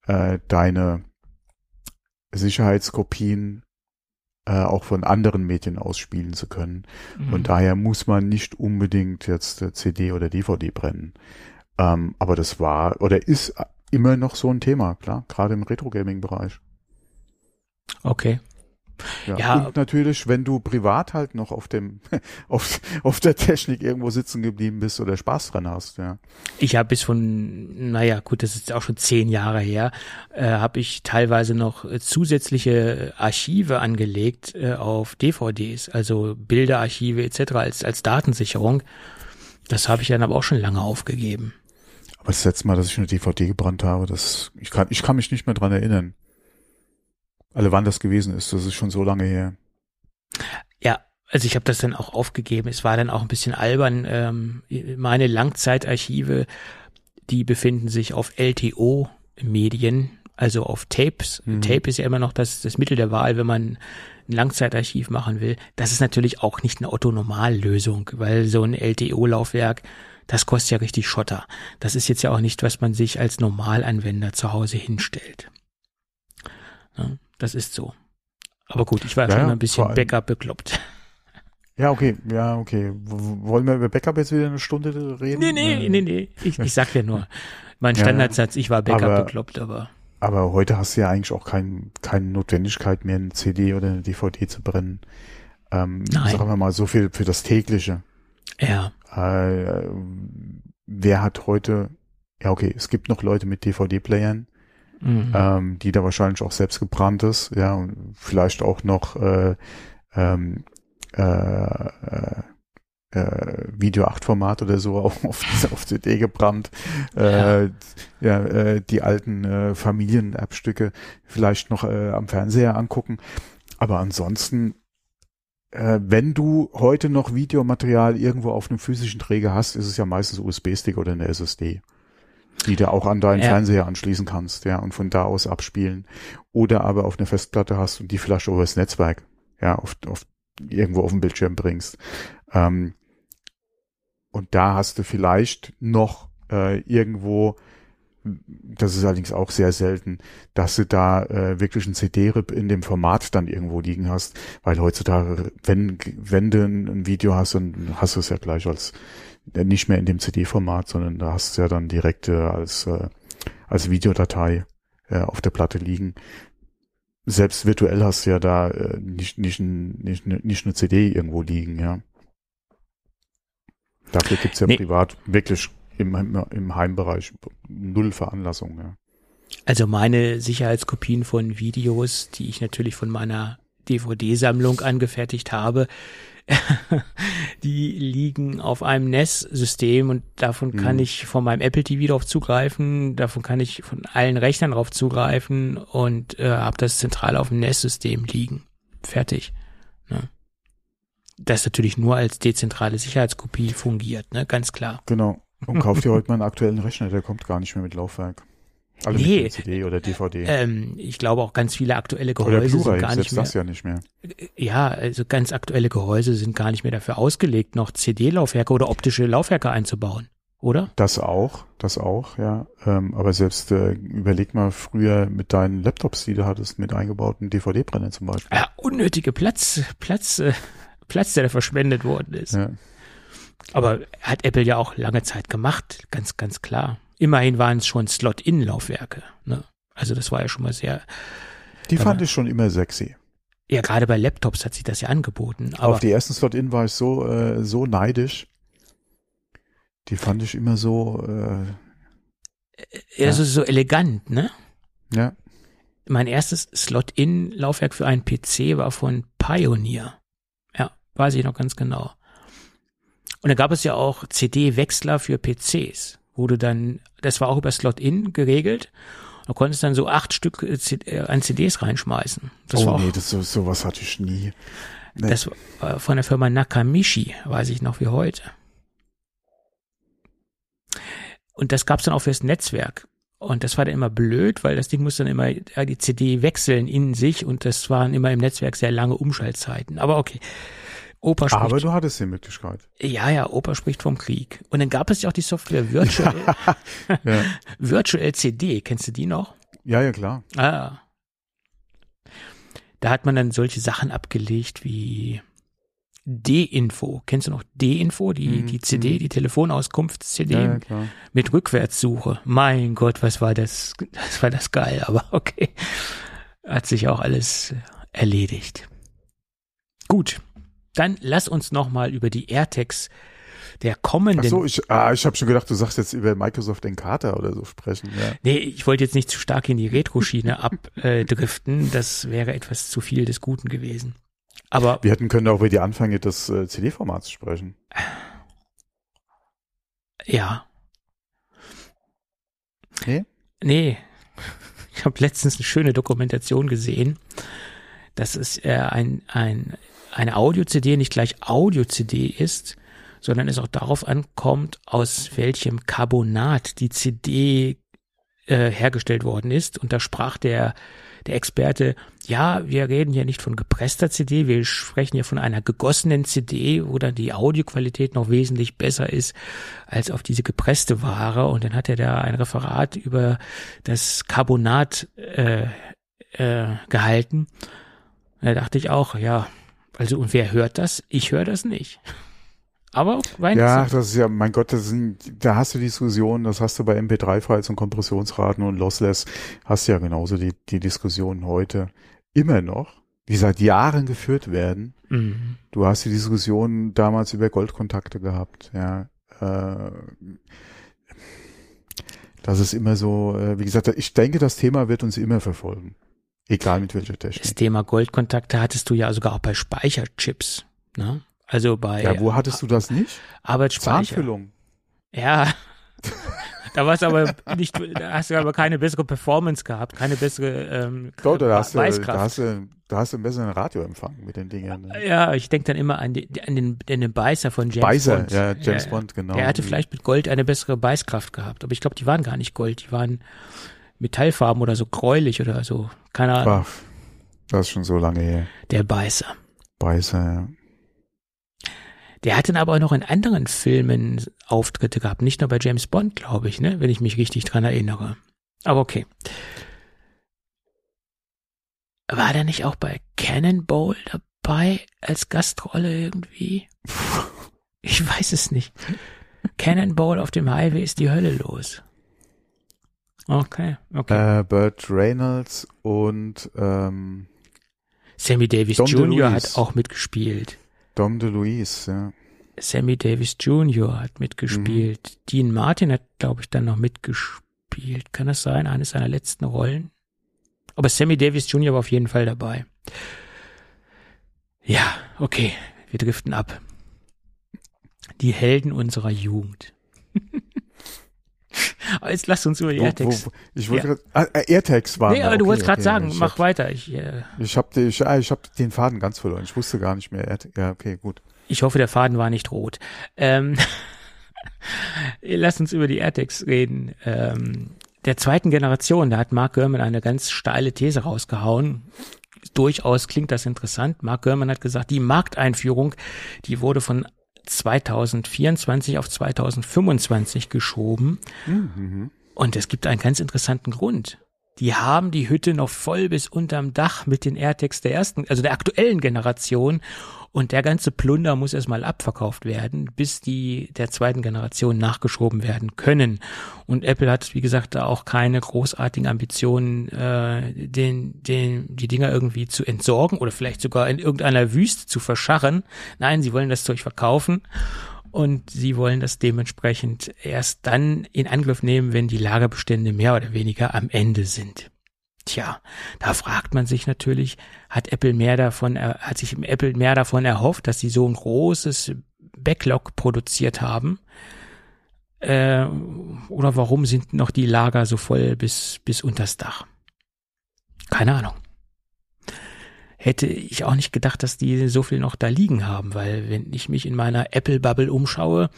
äh, deine Sicherheitskopien äh, auch von anderen Medien ausspielen zu können. Mhm. Und daher muss man nicht unbedingt jetzt äh, CD oder DVD brennen. Ähm, aber das war oder ist immer noch so ein Thema, klar, gerade im Retro-Gaming-Bereich. Okay. Ja. ja. Und natürlich, wenn du privat halt noch auf dem, [laughs] auf, auf der Technik irgendwo sitzen geblieben bist oder Spaß dran hast, ja. Ich habe bis von, naja, gut, das ist auch schon zehn Jahre her, äh, habe ich teilweise noch zusätzliche Archive angelegt äh, auf DVDs, also Bilderarchive etc. als, als Datensicherung. Das habe ich dann aber auch schon lange aufgegeben. Aber das letzte Mal, dass ich eine DVD gebrannt habe, das, ich kann, ich kann mich nicht mehr dran erinnern. Alle wann das gewesen ist, das ist schon so lange her. Ja, also ich habe das dann auch aufgegeben. Es war dann auch ein bisschen albern. Ähm, meine Langzeitarchive, die befinden sich auf LTO-Medien, also auf Tapes. Mhm. Tape ist ja immer noch das, das Mittel der Wahl, wenn man ein Langzeitarchiv machen will. Das ist natürlich auch nicht eine Otto-Normal-Lösung, weil so ein LTO-Laufwerk, das kostet ja richtig Schotter. Das ist jetzt ja auch nicht, was man sich als Normalanwender zu Hause hinstellt. Ja. Das ist so. Aber gut, ich war ja, schon ein bisschen Backup bekloppt. Ja, okay, ja, okay. Wollen wir über Backup jetzt wieder eine Stunde reden? Nee, nee, nee, nee. Ich, ich sag ja nur, mein [laughs] Standardsatz, ich war Backup aber, bekloppt, aber. Aber heute hast du ja eigentlich auch kein, keine Notwendigkeit mehr, eine CD oder eine DVD zu brennen. Ähm, Nein. Sagen wir mal so viel für das tägliche. Ja. Äh, wer hat heute, ja, okay, es gibt noch Leute mit DVD-Playern, mhm. ähm, die da wahrscheinlich auch selbst gebrannt ist, ja, und vielleicht auch noch äh, ähm, äh, äh, äh, Video 8 Format oder so [laughs] auf, auf CD gebrannt, äh, ja, ja äh, die alten äh, Familien-App-Stücke vielleicht noch äh, am Fernseher angucken. Aber ansonsten, äh, wenn du heute noch Videomaterial irgendwo auf einem physischen Träger hast, ist es ja meistens USB-Stick oder eine SSD die du auch an deinen ja. Fernseher anschließen kannst, ja, und von da aus abspielen. Oder aber auf eine Festplatte hast und die vielleicht über das Netzwerk, ja, auf, auf irgendwo auf dem Bildschirm bringst. Ähm, und da hast du vielleicht noch äh, irgendwo das ist allerdings auch sehr selten, dass du da äh, wirklich ein CD-Rip in dem Format dann irgendwo liegen hast, weil heutzutage, wenn, wenn du ein Video hast, dann hast du es ja gleich als äh, nicht mehr in dem CD-Format, sondern da hast du ja dann direkt äh, als, äh, als Videodatei äh, auf der Platte liegen. Selbst virtuell hast du ja da äh, nicht, nicht, nicht, nicht eine CD irgendwo liegen, ja. Dafür gibt's ja nee. privat wirklich im, im Heimbereich null Veranlassung. Ja. Also meine Sicherheitskopien von Videos, die ich natürlich von meiner DVD-Sammlung angefertigt habe, [laughs] die liegen auf einem NES-System und davon kann mhm. ich von meinem Apple TV drauf zugreifen, davon kann ich von allen Rechnern drauf zugreifen und äh, habe das zentral auf dem NES-System liegen. Fertig. Ne? Das natürlich nur als dezentrale Sicherheitskopie fungiert, ne? ganz klar. Genau. Und kauf dir heute mal einen aktuellen Rechner, der kommt gar nicht mehr mit Laufwerk. Alle nee, mit CD oder DVD. Ähm, ich glaube auch ganz viele aktuelle Gehäuse sind gar nicht mehr. das ja nicht mehr. Ja, also ganz aktuelle Gehäuse sind gar nicht mehr dafür ausgelegt, noch CD-Laufwerke oder optische Laufwerke einzubauen, oder? Das auch, das auch, ja. Ähm, aber selbst äh, überleg mal früher mit deinen Laptops, die du hattest, mit eingebauten DVD-Brenner zum Beispiel. Ja, unnötige Platz, Platz, äh, Platz, der da verschwendet worden ist. Ja. Aber hat Apple ja auch lange Zeit gemacht, ganz, ganz klar. Immerhin waren es schon Slot-In-Laufwerke. Ne? Also das war ja schon mal sehr. Die fand ich schon immer sexy. Ja, gerade bei Laptops hat sich das ja angeboten. Aber Auf die ersten Slot-In war ich so, äh, so neidisch. Die fand ich immer so. Äh, ja, ja. So, so elegant, ne? Ja. Mein erstes Slot-In-Laufwerk für einen PC war von Pioneer. Ja, weiß ich noch ganz genau. Und da gab es ja auch CD-Wechsler für PCs, wo du dann, das war auch über Slot-In geregelt. Du konntest dann so acht Stück äh, äh, an CDs reinschmeißen. Das oh nee, das, sowas hatte ich nie. Nee. Das war von der Firma Nakamichi, weiß ich noch wie heute. Und das gab's dann auch fürs Netzwerk. Und das war dann immer blöd, weil das Ding muss dann immer die CD wechseln in sich und das waren immer im Netzwerk sehr lange Umschaltzeiten. Aber okay. Opa spricht. Aber du hattest die Möglichkeit. Ja, ja, Opa spricht vom Krieg. Und dann gab es ja auch die Software Virtual, [laughs] ja. Virtual CD. Kennst du die noch? Ja, ja, klar. Ah. Da hat man dann solche Sachen abgelegt wie D-Info. Kennst du noch D-Info? Die, mhm. die CD, die Telefonauskunfts-CD ja, ja, mit Rückwärtssuche. Mein Gott, was war das? Das war das geil, [laughs] aber okay. Hat sich auch alles erledigt. Gut. Dann lass uns noch mal über die AirTags der kommenden. Ach so, ich, ah, ich habe schon gedacht, du sagst jetzt über Microsoft Encarta oder so sprechen. Ja. Nee, ich wollte jetzt nicht zu stark in die Retro-Schiene [laughs] abdriften. Das wäre etwas zu viel des Guten gewesen. Aber wir hätten können auch über die Anfänge des äh, CD-Formats sprechen. Ja. Nee? Nee. Ich habe letztens eine schöne Dokumentation gesehen. Das ist äh, ein, ein eine Audio-CD nicht gleich Audio-CD ist, sondern es auch darauf ankommt, aus welchem Carbonat die CD äh, hergestellt worden ist. Und da sprach der, der Experte, ja, wir reden hier nicht von gepresster CD, wir sprechen hier von einer gegossenen CD, wo dann die Audioqualität noch wesentlich besser ist als auf diese gepresste Ware. Und dann hat er da ein Referat über das Carbonat äh, äh, gehalten. Da dachte ich auch, ja, also, und wer hört das? Ich höre das nicht. Aber Ja, das ist ja, mein Gott, das sind, da hast du Diskussionen, das hast du bei MP3-Files und Kompressionsraten und Lossless, hast du ja genauso die, die Diskussionen heute immer noch, die seit Jahren geführt werden. Mhm. Du hast die Diskussionen damals über Goldkontakte gehabt, ja. Äh, das ist immer so, äh, wie gesagt, ich denke, das Thema wird uns immer verfolgen. Egal mit welcher Technik. Das Thema Goldkontakte hattest du ja sogar auch bei Speicherchips. Ne? Also bei. Ja, wo hattest du das nicht? Arbeitsspeicher. Zahnfüllung. Ja. [laughs] da war es aber nicht, da hast du aber keine bessere Performance gehabt, keine bessere ähm, Doch, da hast, du, da, hast du, da hast du einen besseren Radioempfang mit den Dingen. Ne? Ja, ich denke dann immer an, die, an, den, an den Beißer von James Beißer, Bond. ja, James ja, Bond, genau. Der hatte vielleicht mit Gold eine bessere Beißkraft gehabt, aber ich glaube, die waren gar nicht Gold, die waren Metallfarben oder so gräulich oder so. Keine Ahnung. Ach, das ist schon so lange her. Der Beißer. Beißer, ja. Der hat dann aber auch noch in anderen Filmen Auftritte gehabt, nicht nur bei James Bond, glaube ich, ne, wenn ich mich richtig dran erinnere. Aber okay. War der nicht auch bei Cannonball dabei als Gastrolle irgendwie? [laughs] Ich weiß es nicht. Cannonball auf dem Highway ist die Hölle los. Okay, okay. Äh, Burt Reynolds und ähm, Sammy Davis Dom Jr. Hat auch mitgespielt. Dom DeLuise, ja. Sammy Davis Jr. hat mitgespielt. Mhm. Dean Martin hat, glaube ich, dann noch mitgespielt. Kann das sein? Eines seiner letzten Rollen? Aber Sammy Davis Jr. war auf jeden Fall dabei. Ja, okay. Wir driften ab. Die Helden unserer Jugend. Jetzt lasst uns über die AirTags. wo- ich wollte Ja. grad, ah, äh, AirTags waren. Nee, aber du okay, wolltest gerade okay, sagen, ich mach hab, weiter. Ich, äh, Ich habe ich, ah, ich hab den Faden ganz verloren. Ich wusste gar nicht mehr. Air- Ja, okay, gut. Ich hoffe, der Faden war nicht rot. Ähm, [laughs] lass uns über die AirTags reden. Ähm, der zweiten Generation, da hat Mark Gurman eine ganz steile These rausgehauen. Durchaus klingt das interessant. Mark Gurman hat gesagt, die Markteinführung, die wurde von 2024 auf 2025 geschoben. Mhm. Und es gibt einen ganz interessanten Grund. Die haben die Hütte noch voll bis unterm Dach mit den AirTags der ersten, also der aktuellen Generation. Und der ganze Plunder muss erstmal abverkauft werden, bis die der zweiten Generation nachgeschoben werden können. Und Apple hat, wie gesagt, da auch keine großartigen Ambitionen, äh, den, den, die Dinger irgendwie zu entsorgen oder vielleicht sogar in irgendeiner Wüste zu verscharren. Nein, sie wollen das Zeug verkaufen und sie wollen das dementsprechend erst dann in Angriff nehmen, wenn die Lagerbestände mehr oder weniger am Ende sind. Tja, da fragt man sich natürlich, hat Apple mehr davon, hat sich Apple mehr davon erhofft, dass sie so ein großes Backlog produziert haben? Äh, oder warum sind noch die Lager so voll bis, bis unters Dach? Keine Ahnung. Hätte ich auch nicht gedacht, dass die so viel noch da liegen haben, weil wenn ich mich in meiner Apple-Bubble umschaue,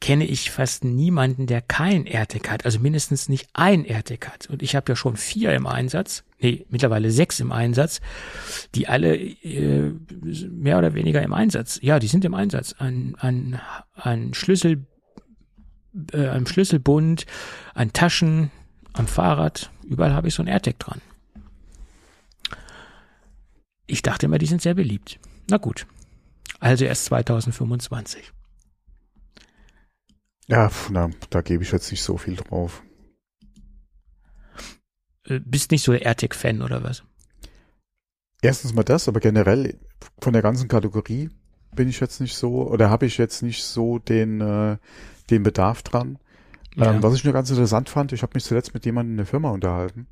kenne ich fast niemanden, der kein AirTag hat, also mindestens nicht ein AirTag hat. Und ich habe ja schon vier im Einsatz, nee, mittlerweile sechs im Einsatz, die alle äh, mehr oder weniger im Einsatz, ja, die sind im Einsatz, an, an, an Schlüssel, äh, am Schlüsselbund, an Taschen, am Fahrrad, überall habe ich so ein AirTag dran. Ich dachte immer, die sind sehr beliebt. Na gut. Also erst 2025. Ja, na, da gebe ich jetzt nicht so viel drauf. Äh, Bist nicht so der AirTag-Fan oder was? Erstens mal das, aber generell von der ganzen Kategorie bin ich jetzt nicht so oder habe ich jetzt nicht so den den, äh, den Bedarf dran. Ja. Ähm, was ich nur ganz interessant fand, ich habe mich zuletzt mit jemandem in der Firma unterhalten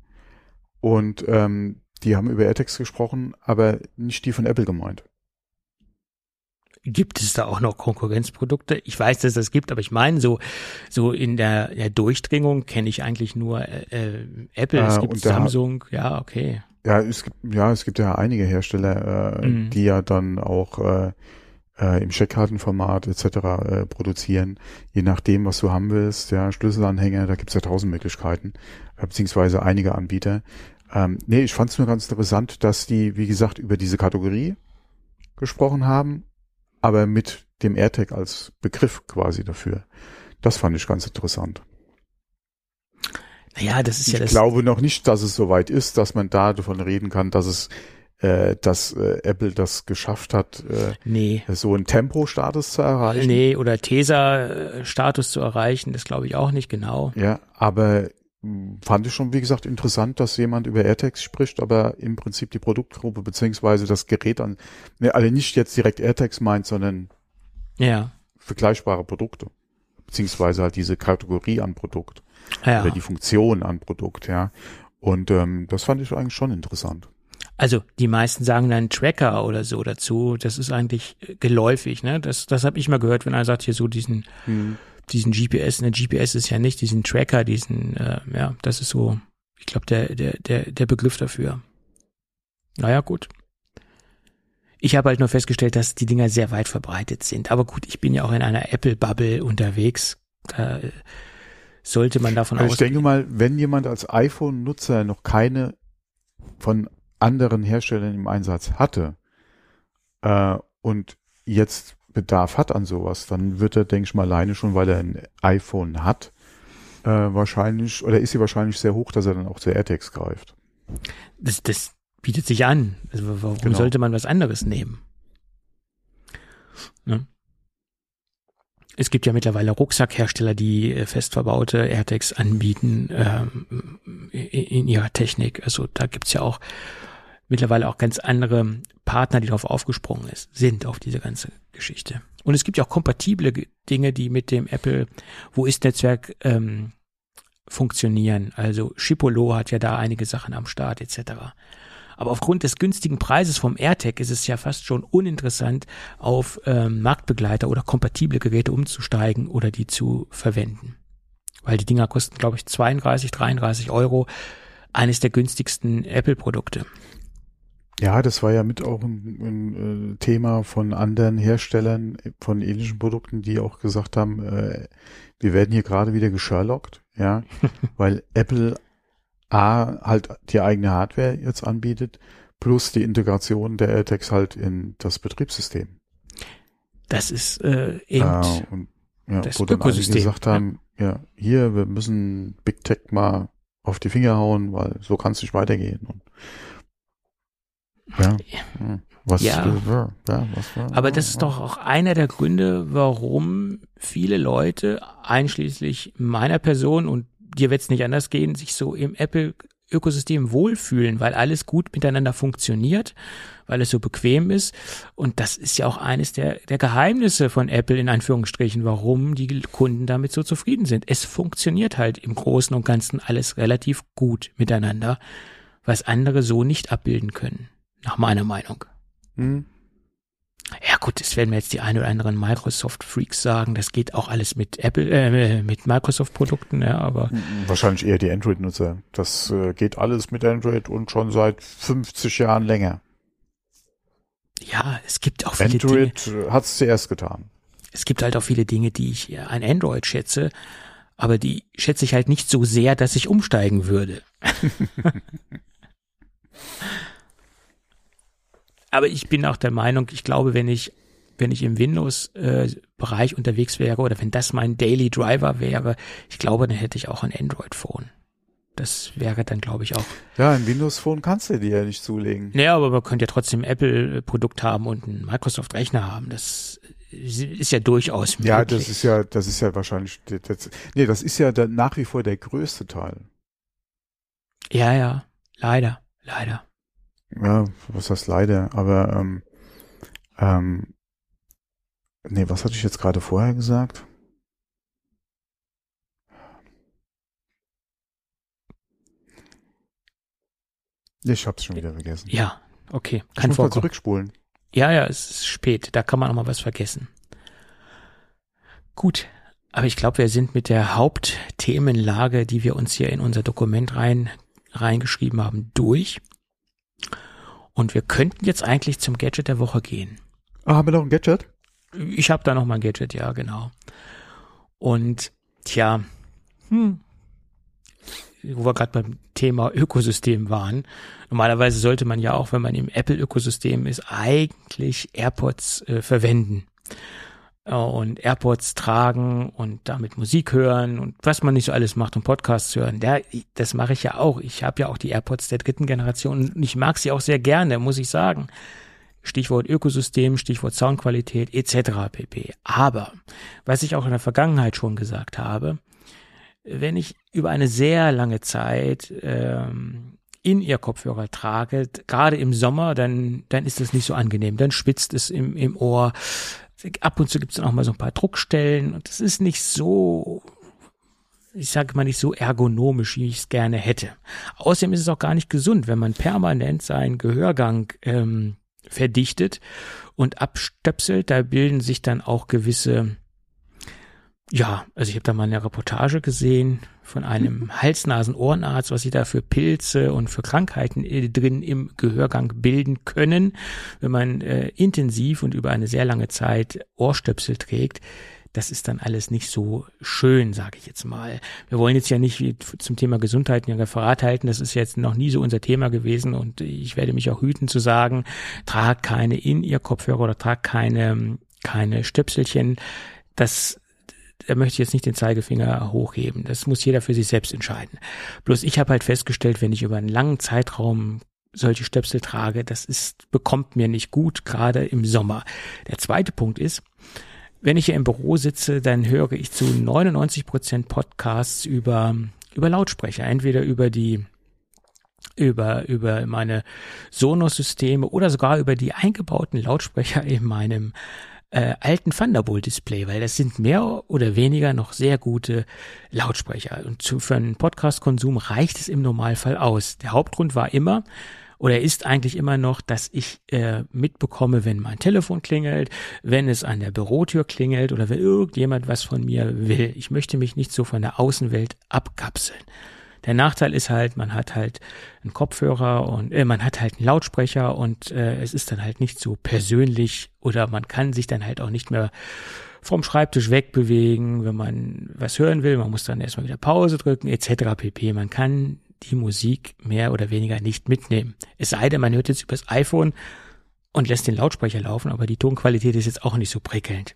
und ähm, die haben über AirTags gesprochen, aber nicht die von Apple gemeint. Gibt es da auch noch Konkurrenzprodukte? Ich weiß, dass es das gibt, aber ich meine, so, so in der, der Durchdringung kenne ich eigentlich nur äh, äh, Apple, es Ah, gibt Samsung, ja, okay. Ja, es gibt ja es gibt ja einige Hersteller, äh, Mhm. die ja dann auch äh, äh, im Checkkartenformat etc. Äh, produzieren, je nachdem, was du haben willst. Ja, Schlüsselanhänger, da gibt's ja tausend Möglichkeiten, äh, beziehungsweise einige Anbieter. Ähm, nee, ich fand es nur ganz interessant, dass die, wie gesagt, über diese Kategorie gesprochen haben, aber mit dem AirTag als Begriff quasi dafür. Das fand ich ganz interessant. Naja, das ist Ich ja das. glaube noch nicht, dass es soweit ist, dass man da davon reden kann, dass es, äh, dass äh, Apple das geschafft hat, äh, nee. so einen Tempo-Status zu erreichen. Nee, oder Tesa-Status zu erreichen, das glaube ich auch nicht genau. Ja, aber fand ich schon, wie gesagt, interessant, dass jemand über AirTags spricht, aber im Prinzip die Produktgruppe beziehungsweise das Gerät an, ne, also nicht jetzt direkt AirTags meint, sondern Ja. vergleichbare Produkte. Beziehungsweise halt diese Kategorie an Produkt Ja. oder die Funktion an Produkt, ja. Und ähm, das fand ich eigentlich schon interessant. Also die meisten sagen dann Tracker oder so dazu. Das ist eigentlich äh, geläufig, ne? Das, das habe ich mal gehört, wenn einer sagt hier so diesen, diesen GPS. Ne, GPS ist ja nicht diesen Tracker, diesen, äh, ja, das ist so, ich glaube der, der, der, der Begriff dafür. Naja, gut. Ich habe halt nur festgestellt, dass die Dinger sehr weit verbreitet sind. Aber gut, ich bin ja auch in einer Apple-Bubble unterwegs. Da äh, sollte man davon Also ich ausgehen. denke mal, wenn jemand als iPhone-Nutzer noch keine von anderen Herstellern im Einsatz hatte äh, und jetzt Bedarf hat an sowas, dann wird er, denke ich mal, alleine schon, weil er ein iPhone hat, äh, wahrscheinlich, oder ist sie wahrscheinlich sehr hoch, dass er dann auch zu AirTags greift. Das, das bietet sich an. Also warum Genau. sollte man was anderes nehmen? Ne? Es gibt ja mittlerweile Rucksackhersteller, die äh, fest verbaute AirTags anbieten ähm, in, in ihrer Technik. Also da gibt's ja auch mittlerweile auch ganz andere Partner, die darauf aufgesprungen ist, sind auf diese ganze Geschichte. Und es gibt ja auch kompatible Ge- Dinge, die mit dem Apple Wo ist Netzwerk ähm, funktionieren. Also Chipolo hat ja da einige Sachen am Start etc. Aber aufgrund des günstigen Preises vom AirTag ist es ja fast schon uninteressant, auf ähm, Marktbegleiter oder kompatible Geräte umzusteigen oder die zu verwenden. Weil die Dinger kosten, glaube ich, 32, 33 Euro. Eines der günstigsten Apple-Produkte. Ja, das war ja mit auch ein, ein äh, Thema von anderen Herstellern von ähnlichen Produkten, die auch gesagt haben, äh, wir werden hier gerade wieder gesherlockt, ja, [laughs] weil Apple A halt die eigene Hardware jetzt anbietet, plus die Integration der AirTags halt in das Betriebssystem. Das ist äh, eben Äh, und, ja, das wo dann Ökosystem, gesagt haben, ja. hier, wir müssen Big Tech mal auf die Finger hauen, weil so kann es nicht weitergehen. Und, ja, hm, was, Ja. ja, ja, was war, Aber das ist doch auch einer der Gründe, warum viele Leute, einschließlich meiner Person und dir wird es nicht anders gehen, sich so im Apple-Ökosystem wohlfühlen, weil alles gut miteinander funktioniert, weil es so bequem ist. Und das ist ja auch eines der, der Geheimnisse von Apple in Anführungsstrichen, warum die Kunden damit so zufrieden sind. Es funktioniert halt im Großen und Ganzen alles relativ gut miteinander, was andere so nicht abbilden können, nach meiner Meinung. Hm, Ja gut, das werden mir jetzt die ein oder anderen Microsoft-Freaks sagen. Das geht auch alles mit Apple, äh, mit Microsoft-Produkten, ja, aber Wahrscheinlich eher die Android-Nutzer. Das äh, geht alles mit Android und schon seit 50 Jahren länger. ja, es gibt auch viele Dinge. Android äh, hat es zuerst getan. Es gibt halt auch viele Dinge, die ich äh, an Android schätze, aber die schätze ich halt nicht so sehr, dass ich umsteigen würde. [laughs] [laughs] aber ich bin auch der Meinung, ich glaube, wenn ich wenn ich im Windows-Bereich unterwegs wäre oder wenn das mein Daily Driver wäre, ich glaube, dann hätte ich auch ein Android-Phone. Das wäre dann, glaube ich, auch. Ja, ein Windows Phone kannst du dir ja nicht zulegen. Naja, aber man könnte ja trotzdem ein Apple-Produkt haben und einen Microsoft-Rechner haben. Das ist ja durchaus möglich. Ja, das ist ja, das ist ja wahrscheinlich, das, nee, das ist ja der, nach wie vor der größte Teil. Ja, ja, leider, leider. Ja, was heißt leider, aber ähm, ähm, nee, was hatte ich jetzt gerade vorher gesagt? Ich hab's schon wieder vergessen. Ja, okay, ich kann muss mal zurückspulen. Ja, ja, es ist spät. Da kann man auch mal was vergessen. Gut, aber ich glaube, wir sind mit der Hauptthemenlage, die wir uns hier in unser Dokument rein reingeschrieben haben, durch. Und wir könnten jetzt eigentlich zum Gadget der Woche gehen. Ah, haben wir noch ein Gadget? Ich habe da noch mal ein Gadget, ja, genau. Und tja, hm, wo wir gerade beim Thema Ökosystem waren. Normalerweise sollte man ja auch, wenn man im Apple-Ökosystem ist, eigentlich AirPods äh, verwenden. Äh, Und AirPods tragen und damit Musik hören und was man nicht so alles macht, um Podcasts hören. Ja, das mache ich ja auch. Ich habe ja auch die AirPods der dritten Generation und ich mag sie auch sehr gerne, muss ich sagen. Stichwort Ökosystem, Stichwort Soundqualität etc. pp. Aber was ich auch in der Vergangenheit schon gesagt habe, wenn ich über eine sehr lange Zeit ähm, in ihr Kopfhörer trage, gerade im Sommer, dann, dann ist das nicht so angenehm. Dann spitzt es im, im Ohr. Ab und zu gibt es dann auch mal so ein paar Druckstellen und das ist nicht so, ich sage mal nicht so ergonomisch, wie ich es gerne hätte. Außerdem ist es auch gar nicht gesund, wenn man permanent seinen Gehörgang ähm, verdichtet und abstöpselt. Da bilden sich dann auch gewisse ja, also ich habe da mal eine Reportage gesehen von einem Hals-Nasen-Ohrenarzt, was sie da für Pilze und für Krankheiten äh, drin im Gehörgang bilden können, wenn man äh, intensiv und über eine sehr lange Zeit Ohrstöpsel trägt. Das ist dann alles nicht so schön, sage ich jetzt mal. Wir wollen jetzt ja nicht zum Thema Gesundheit ein Referat halten. Das ist jetzt noch nie so unser Thema gewesen und ich werde mich auch hüten zu sagen, tragt keine in ihr Kopfhörer oder tragt keine keine Stöpselchen. Das da möchte ich jetzt nicht den Zeigefinger hochheben. Das muss jeder für sich selbst entscheiden. Bloß ich habe halt festgestellt, wenn ich über einen langen Zeitraum solche Stöpsel trage, das ist, bekommt mir nicht gut, gerade im Sommer. Der zweite Punkt ist, wenn ich hier im Büro sitze, dann höre ich zu 99 Prozent Podcasts über, über Lautsprecher, entweder über die über, über meine Sonos-Systeme oder sogar über die eingebauten Lautsprecher in meinem äh, alten Thunderbolt-Display, weil das sind mehr oder weniger noch sehr gute Lautsprecher. Und zu, für einen Podcast-Konsum reicht es im Normalfall aus. Der Hauptgrund war immer, oder ist eigentlich immer noch, dass ich äh, mitbekomme, wenn mein Telefon klingelt, wenn es an der Bürotür klingelt oder wenn irgendjemand was von mir will. Ich möchte mich nicht so von der Außenwelt abkapseln. Der Nachteil ist halt, man hat halt einen Kopfhörer und äh, man hat halt einen Lautsprecher und äh, es ist dann halt nicht so persönlich oder man kann sich dann halt auch nicht mehr vom Schreibtisch wegbewegen, wenn man was hören will. Man muss dann erstmal wieder Pause drücken etc. pp. Man kann die Musik mehr oder weniger nicht mitnehmen. Es sei denn, man hört jetzt übers iPhone und lässt den Lautsprecher laufen, aber die Tonqualität ist jetzt auch nicht so prickelnd.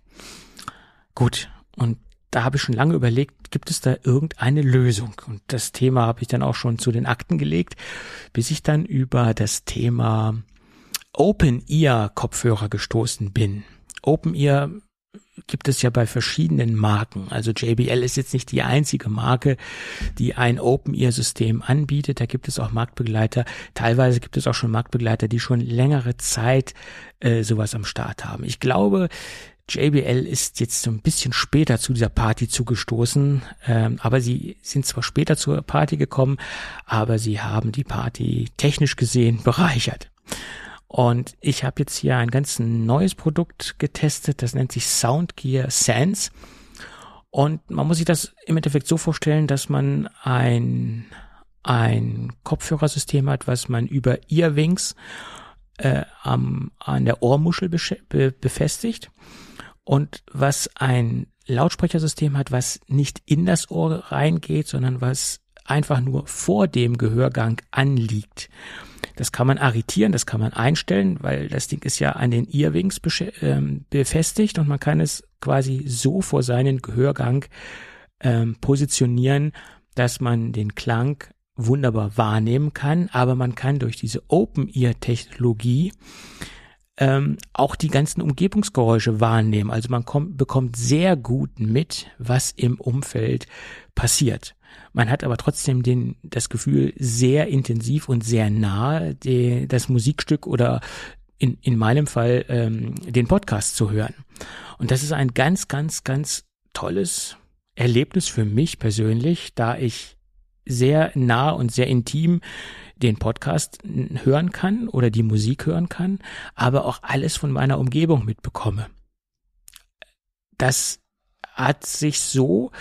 Gut, und da habe ich schon lange überlegt, gibt es da irgendeine Lösung? Und das Thema habe ich dann auch schon zu den Akten gelegt, bis ich dann über das Thema Open Ear Kopfhörer gestoßen bin. Open Ear gibt es ja bei verschiedenen Marken. Also JBL ist jetzt nicht die einzige Marke, die ein Open-Ear-System anbietet. Da gibt es auch Marktbegleiter. Teilweise gibt es auch schon Marktbegleiter, die schon längere Zeit äh, sowas am Start haben. Ich glaube, JBL ist jetzt so ein bisschen später zu dieser Party zugestoßen, ähm, aber sie sind zwar später zur Party gekommen, aber sie haben die Party technisch gesehen bereichert. Und ich habe jetzt hier ein ganz neues Produkt getestet, das nennt sich Soundgear Sense. Und man muss sich das im Endeffekt so vorstellen, dass man ein, ein Kopfhörersystem hat, was man über Earwings äh, am, an der Ohrmuschel be befestigt und was ein Lautsprechersystem hat, was nicht in das Ohr reingeht, sondern was einfach nur vor dem Gehörgang anliegt. Das kann man arretieren, das kann man einstellen, weil das Ding ist ja an den Earwings ähm, befestigt und man kann es quasi so vor seinen Gehörgang ähm, positionieren, dass man den Klang wunderbar wahrnehmen kann, aber man kann durch diese Open-Ear-Technologie ähm, auch die ganzen Umgebungsgeräusche wahrnehmen. Also man kommt, bekommt sehr gut mit, was im Umfeld passiert. Man hat aber trotzdem den, das Gefühl, sehr intensiv und sehr nah die, das Musikstück oder in, in meinem Fall ähm, den Podcast zu hören. Und das ist ein ganz, ganz, ganz tolles Erlebnis für mich persönlich, da ich sehr nah und sehr intim den Podcast hören kann oder die Musik hören kann, aber auch alles von meiner Umgebung mitbekomme. Das hat sich so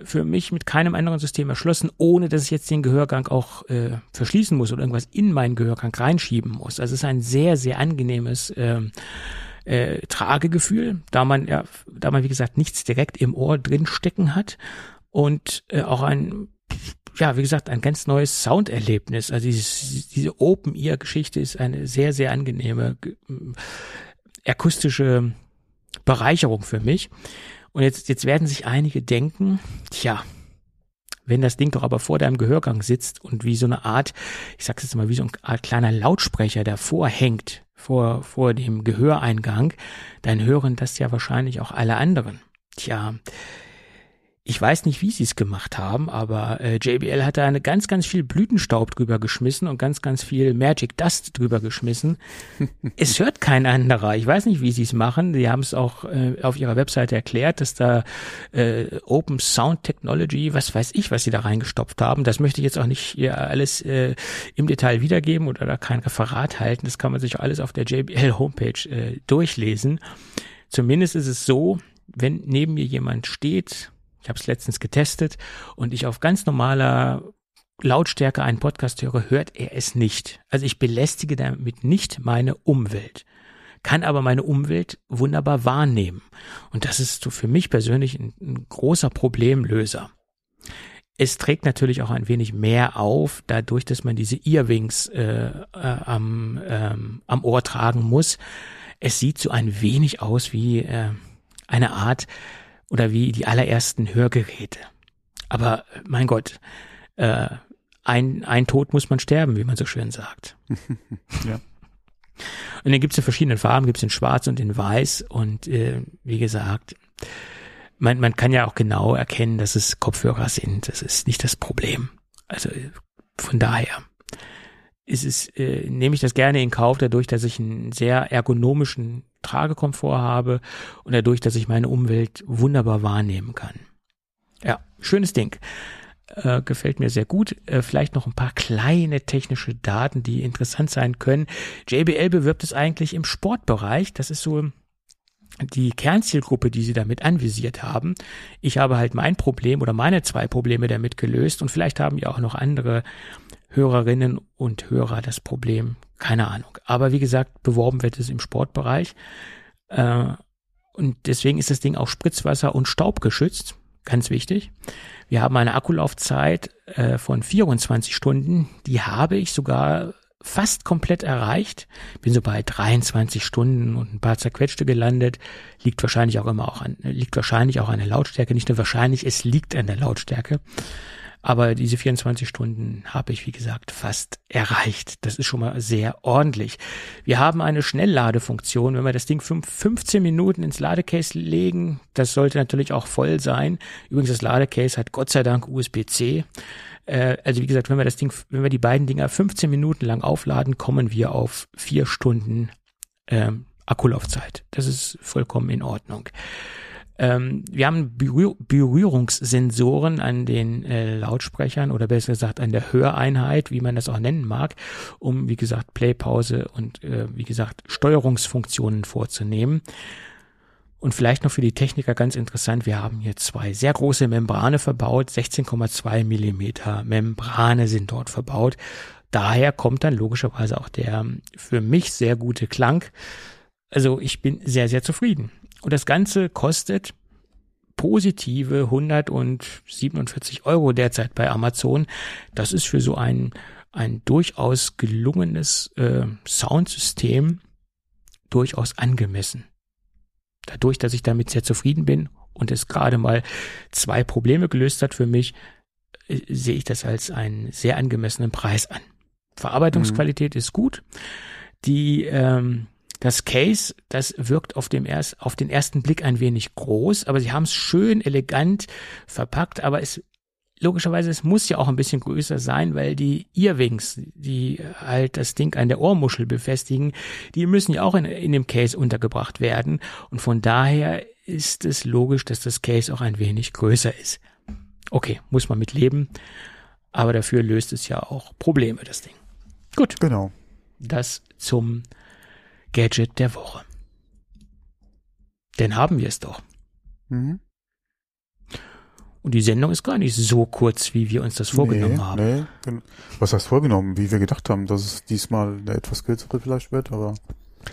für mich mit keinem anderen System erschlossen, ohne dass ich jetzt den Gehörgang auch äh, verschließen muss oder irgendwas in meinen Gehörgang reinschieben muss. Also es ist ein sehr, sehr angenehmes ähm, äh, Tragegefühl, da man ja, da man wie gesagt nichts direkt im Ohr drin stecken hat und äh, auch ein ja, wie gesagt, ein ganz neues Sounderlebnis. Also dieses, diese Open-Ear-Geschichte ist eine sehr, sehr angenehme äh, akustische Bereicherung für mich. Und jetzt, jetzt werden sich einige denken, tja, wenn das Ding doch aber vor deinem Gehörgang sitzt und wie so eine Art, ich sag's jetzt mal, wie so eine Art kleiner Lautsprecher davor hängt, vor, vor dem Gehöreingang, dann hören das ja wahrscheinlich auch alle anderen. Tja, ich weiß nicht, wie sie es gemacht haben, aber äh, JBL hat da eine ganz, ganz viel Blütenstaub drüber geschmissen und ganz, ganz viel Magic Dust drüber geschmissen. [laughs] es hört kein anderer. Ich weiß nicht, wie sie es machen. Die haben es auch äh, auf ihrer Webseite erklärt, dass da äh, Open Sound Technology, was weiß ich, was sie da reingestopft haben. Das möchte ich jetzt auch nicht hier alles äh, im Detail wiedergeben oder da kein Referat halten. Das kann man sich alles auf der JBL Homepage äh, durchlesen. Zumindest ist es so, wenn neben mir jemand steht, ich habe es letztens getestet und ich auf ganz normaler Lautstärke einen Podcast höre, hört er es nicht. Also ich belästige damit nicht meine Umwelt, kann aber meine Umwelt wunderbar wahrnehmen. Und das ist so für mich persönlich ein, ein großer Problemlöser. Es trägt natürlich auch ein wenig mehr auf, dadurch, dass man diese Earwings äh, äh, am, ähm, am Ohr tragen muss. Es sieht so ein wenig aus wie äh, eine Art oder wie die allerersten Hörgeräte. Aber mein Gott, äh, ein, ein Tod muss man sterben, wie man so schön sagt. [laughs] ja. Und dann gibt es in verschiedenen Farben, gibt es in Schwarz und in Weiß. Und äh, wie gesagt, man, man kann ja auch genau erkennen, dass es Kopfhörer sind. Das ist nicht das Problem. Also von daher ist es, äh, nehme ich das gerne in Kauf, dadurch, dass ich einen sehr ergonomischen Tragekomfort habe und dadurch, dass ich meine Umwelt wunderbar wahrnehmen kann. Ja, schönes Ding. Äh, gefällt mir sehr gut. Äh, vielleicht noch ein paar kleine technische Daten, die interessant sein können. JBL bewirbt es eigentlich im Sportbereich. Das ist so die Kernzielgruppe, die sie damit anvisiert haben. Ich habe halt mein Problem oder meine zwei Probleme damit gelöst und vielleicht haben ja auch noch andere Hörerinnen und Hörer das Problem. Keine Ahnung. Aber wie gesagt, beworben wird es im Sportbereich. Äh, und deswegen ist das Ding auch Spritzwasser und Staubgeschützt. Ganz wichtig. Wir haben eine Akkulaufzeit äh, von 24 Stunden. Die habe ich sogar fast komplett erreicht. Bin so bei 23 Stunden und ein paar zerquetschte gelandet. Liegt wahrscheinlich auch immer auch an, liegt wahrscheinlich auch an der Lautstärke. Nicht nur wahrscheinlich, es liegt an der Lautstärke. Aber diese 24 Stunden habe ich, wie gesagt, fast erreicht. Das ist schon mal sehr ordentlich. Wir haben eine Schnellladefunktion. Wenn wir das Ding 15 Minuten ins Ladecase legen, das sollte natürlich auch voll sein. Übrigens, das Ladecase hat Gott sei Dank USB-C. Äh, also wie gesagt, wenn wir das Ding, wenn wir die beiden Dinger 15 Minuten lang aufladen, kommen wir auf vier Stunden ähm, Akkulaufzeit. Das ist vollkommen in Ordnung. Ähm, wir haben Berühr Berührungssensoren an den äh, Lautsprechern oder besser gesagt an der Höreinheit, wie man das auch nennen mag, um wie gesagt Playpause und äh, wie gesagt Steuerungsfunktionen vorzunehmen. Und vielleicht noch für die Techniker ganz interessant, wir haben hier zwei sehr große Membrane verbaut, 16,2 Millimeter Membrane sind dort verbaut. Daher kommt dann logischerweise auch der für mich sehr gute Klang. Also ich bin sehr, sehr zufrieden. Und das Ganze kostet positive 147 Euro derzeit bei Amazon. Das ist für so ein, ein durchaus gelungenes äh, Soundsystem durchaus angemessen. Dadurch, dass ich damit sehr zufrieden bin und es gerade mal zwei Probleme gelöst hat für mich, äh, sehe ich das als einen sehr angemessenen Preis an. Verarbeitungsqualität mhm. ist gut. Die ähm, das Case, das wirkt auf, dem erst, auf den ersten Blick ein wenig groß, aber sie haben es schön elegant verpackt, aber es logischerweise, es muss ja auch ein bisschen größer sein, weil die Earwings, die halt das Ding an der Ohrmuschel befestigen, die müssen ja auch in, in dem Case untergebracht werden. Und von daher ist es logisch, dass das Case auch ein wenig größer ist. Okay, muss man mit leben. Aber dafür löst es ja auch Probleme, das Ding. Gut. Genau. Das zum Gadget der Woche. Denn haben wir es doch. Mhm. Und die Sendung ist gar nicht so kurz, wie wir uns das vorgenommen nee, haben. Nee. Was heißt vorgenommen? Wie wir gedacht haben, dass es diesmal eine etwas kürzere vielleicht wird, aber.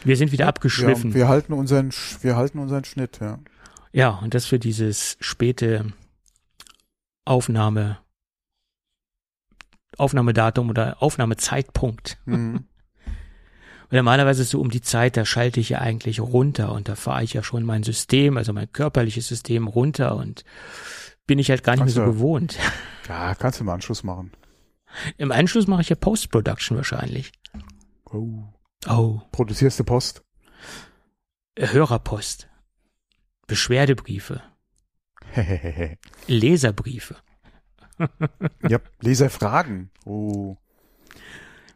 Wir sind wieder abgeschliffen. Wir, wir halten unseren, wir halten unseren Schnitt, ja. Ja, und das für dieses späte Aufnahme, Aufnahmedatum oder Aufnahmezeitpunkt. Mhm. [laughs] Und normalerweise so um die Zeit, da schalte ich ja eigentlich runter und da fahre ich ja schon mein System, also mein körperliches System runter und bin ich halt gar nicht kannst mehr so du, gewohnt. [laughs] Ja, kannst du im Anschluss machen. Im Anschluss mache ich ja Post-Production wahrscheinlich. Oh. Oh. Produzierst du Post? Hörerpost. Beschwerdebriefe. Leserbriefe. [laughs] ja, Leserfragen. Oh.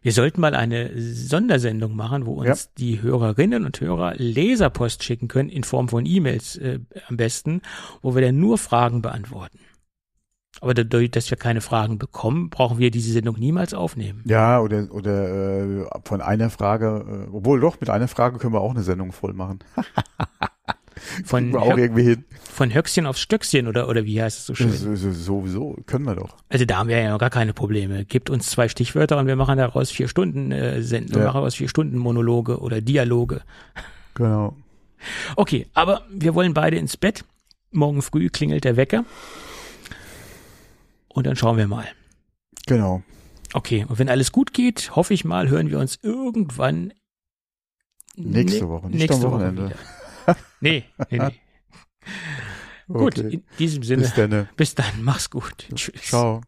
Wir sollten mal eine Sondersendung machen, wo uns ja. die Hörerinnen und Hörer Leserpost schicken können, in Form von E-Mails äh, am besten, wo wir dann nur Fragen beantworten. Aber dadurch, dass wir keine Fragen bekommen, brauchen wir diese Sendung niemals aufnehmen. Ja, oder, oder äh, von einer Frage, äh, obwohl doch, mit einer Frage können wir auch eine Sendung voll machen. [laughs] Von, wir auch irgendwie hin. von Höchstchen aufs Stöckchen oder, oder wie heißt es so schön? So, so, sowieso, können wir doch. Also da haben wir ja noch gar keine Probleme. Gebt uns zwei Stichwörter und wir machen daraus vier Stunden äh, Senden, ja. wir machen daraus vier Stunden Monologe oder Dialoge. Genau. Okay, aber wir wollen beide ins Bett. Morgen früh klingelt der Wecker. Und dann schauen wir mal. Genau. Okay, und wenn alles gut geht, hoffe ich mal, hören wir uns irgendwann Nächste Woche, nicht nächste am Wochenende. Woche. Nee, nee, nee. [laughs] Gut, Okay. in diesem Sinne, Bis dann. bis dann, mach's gut. Tschüss. Ciao.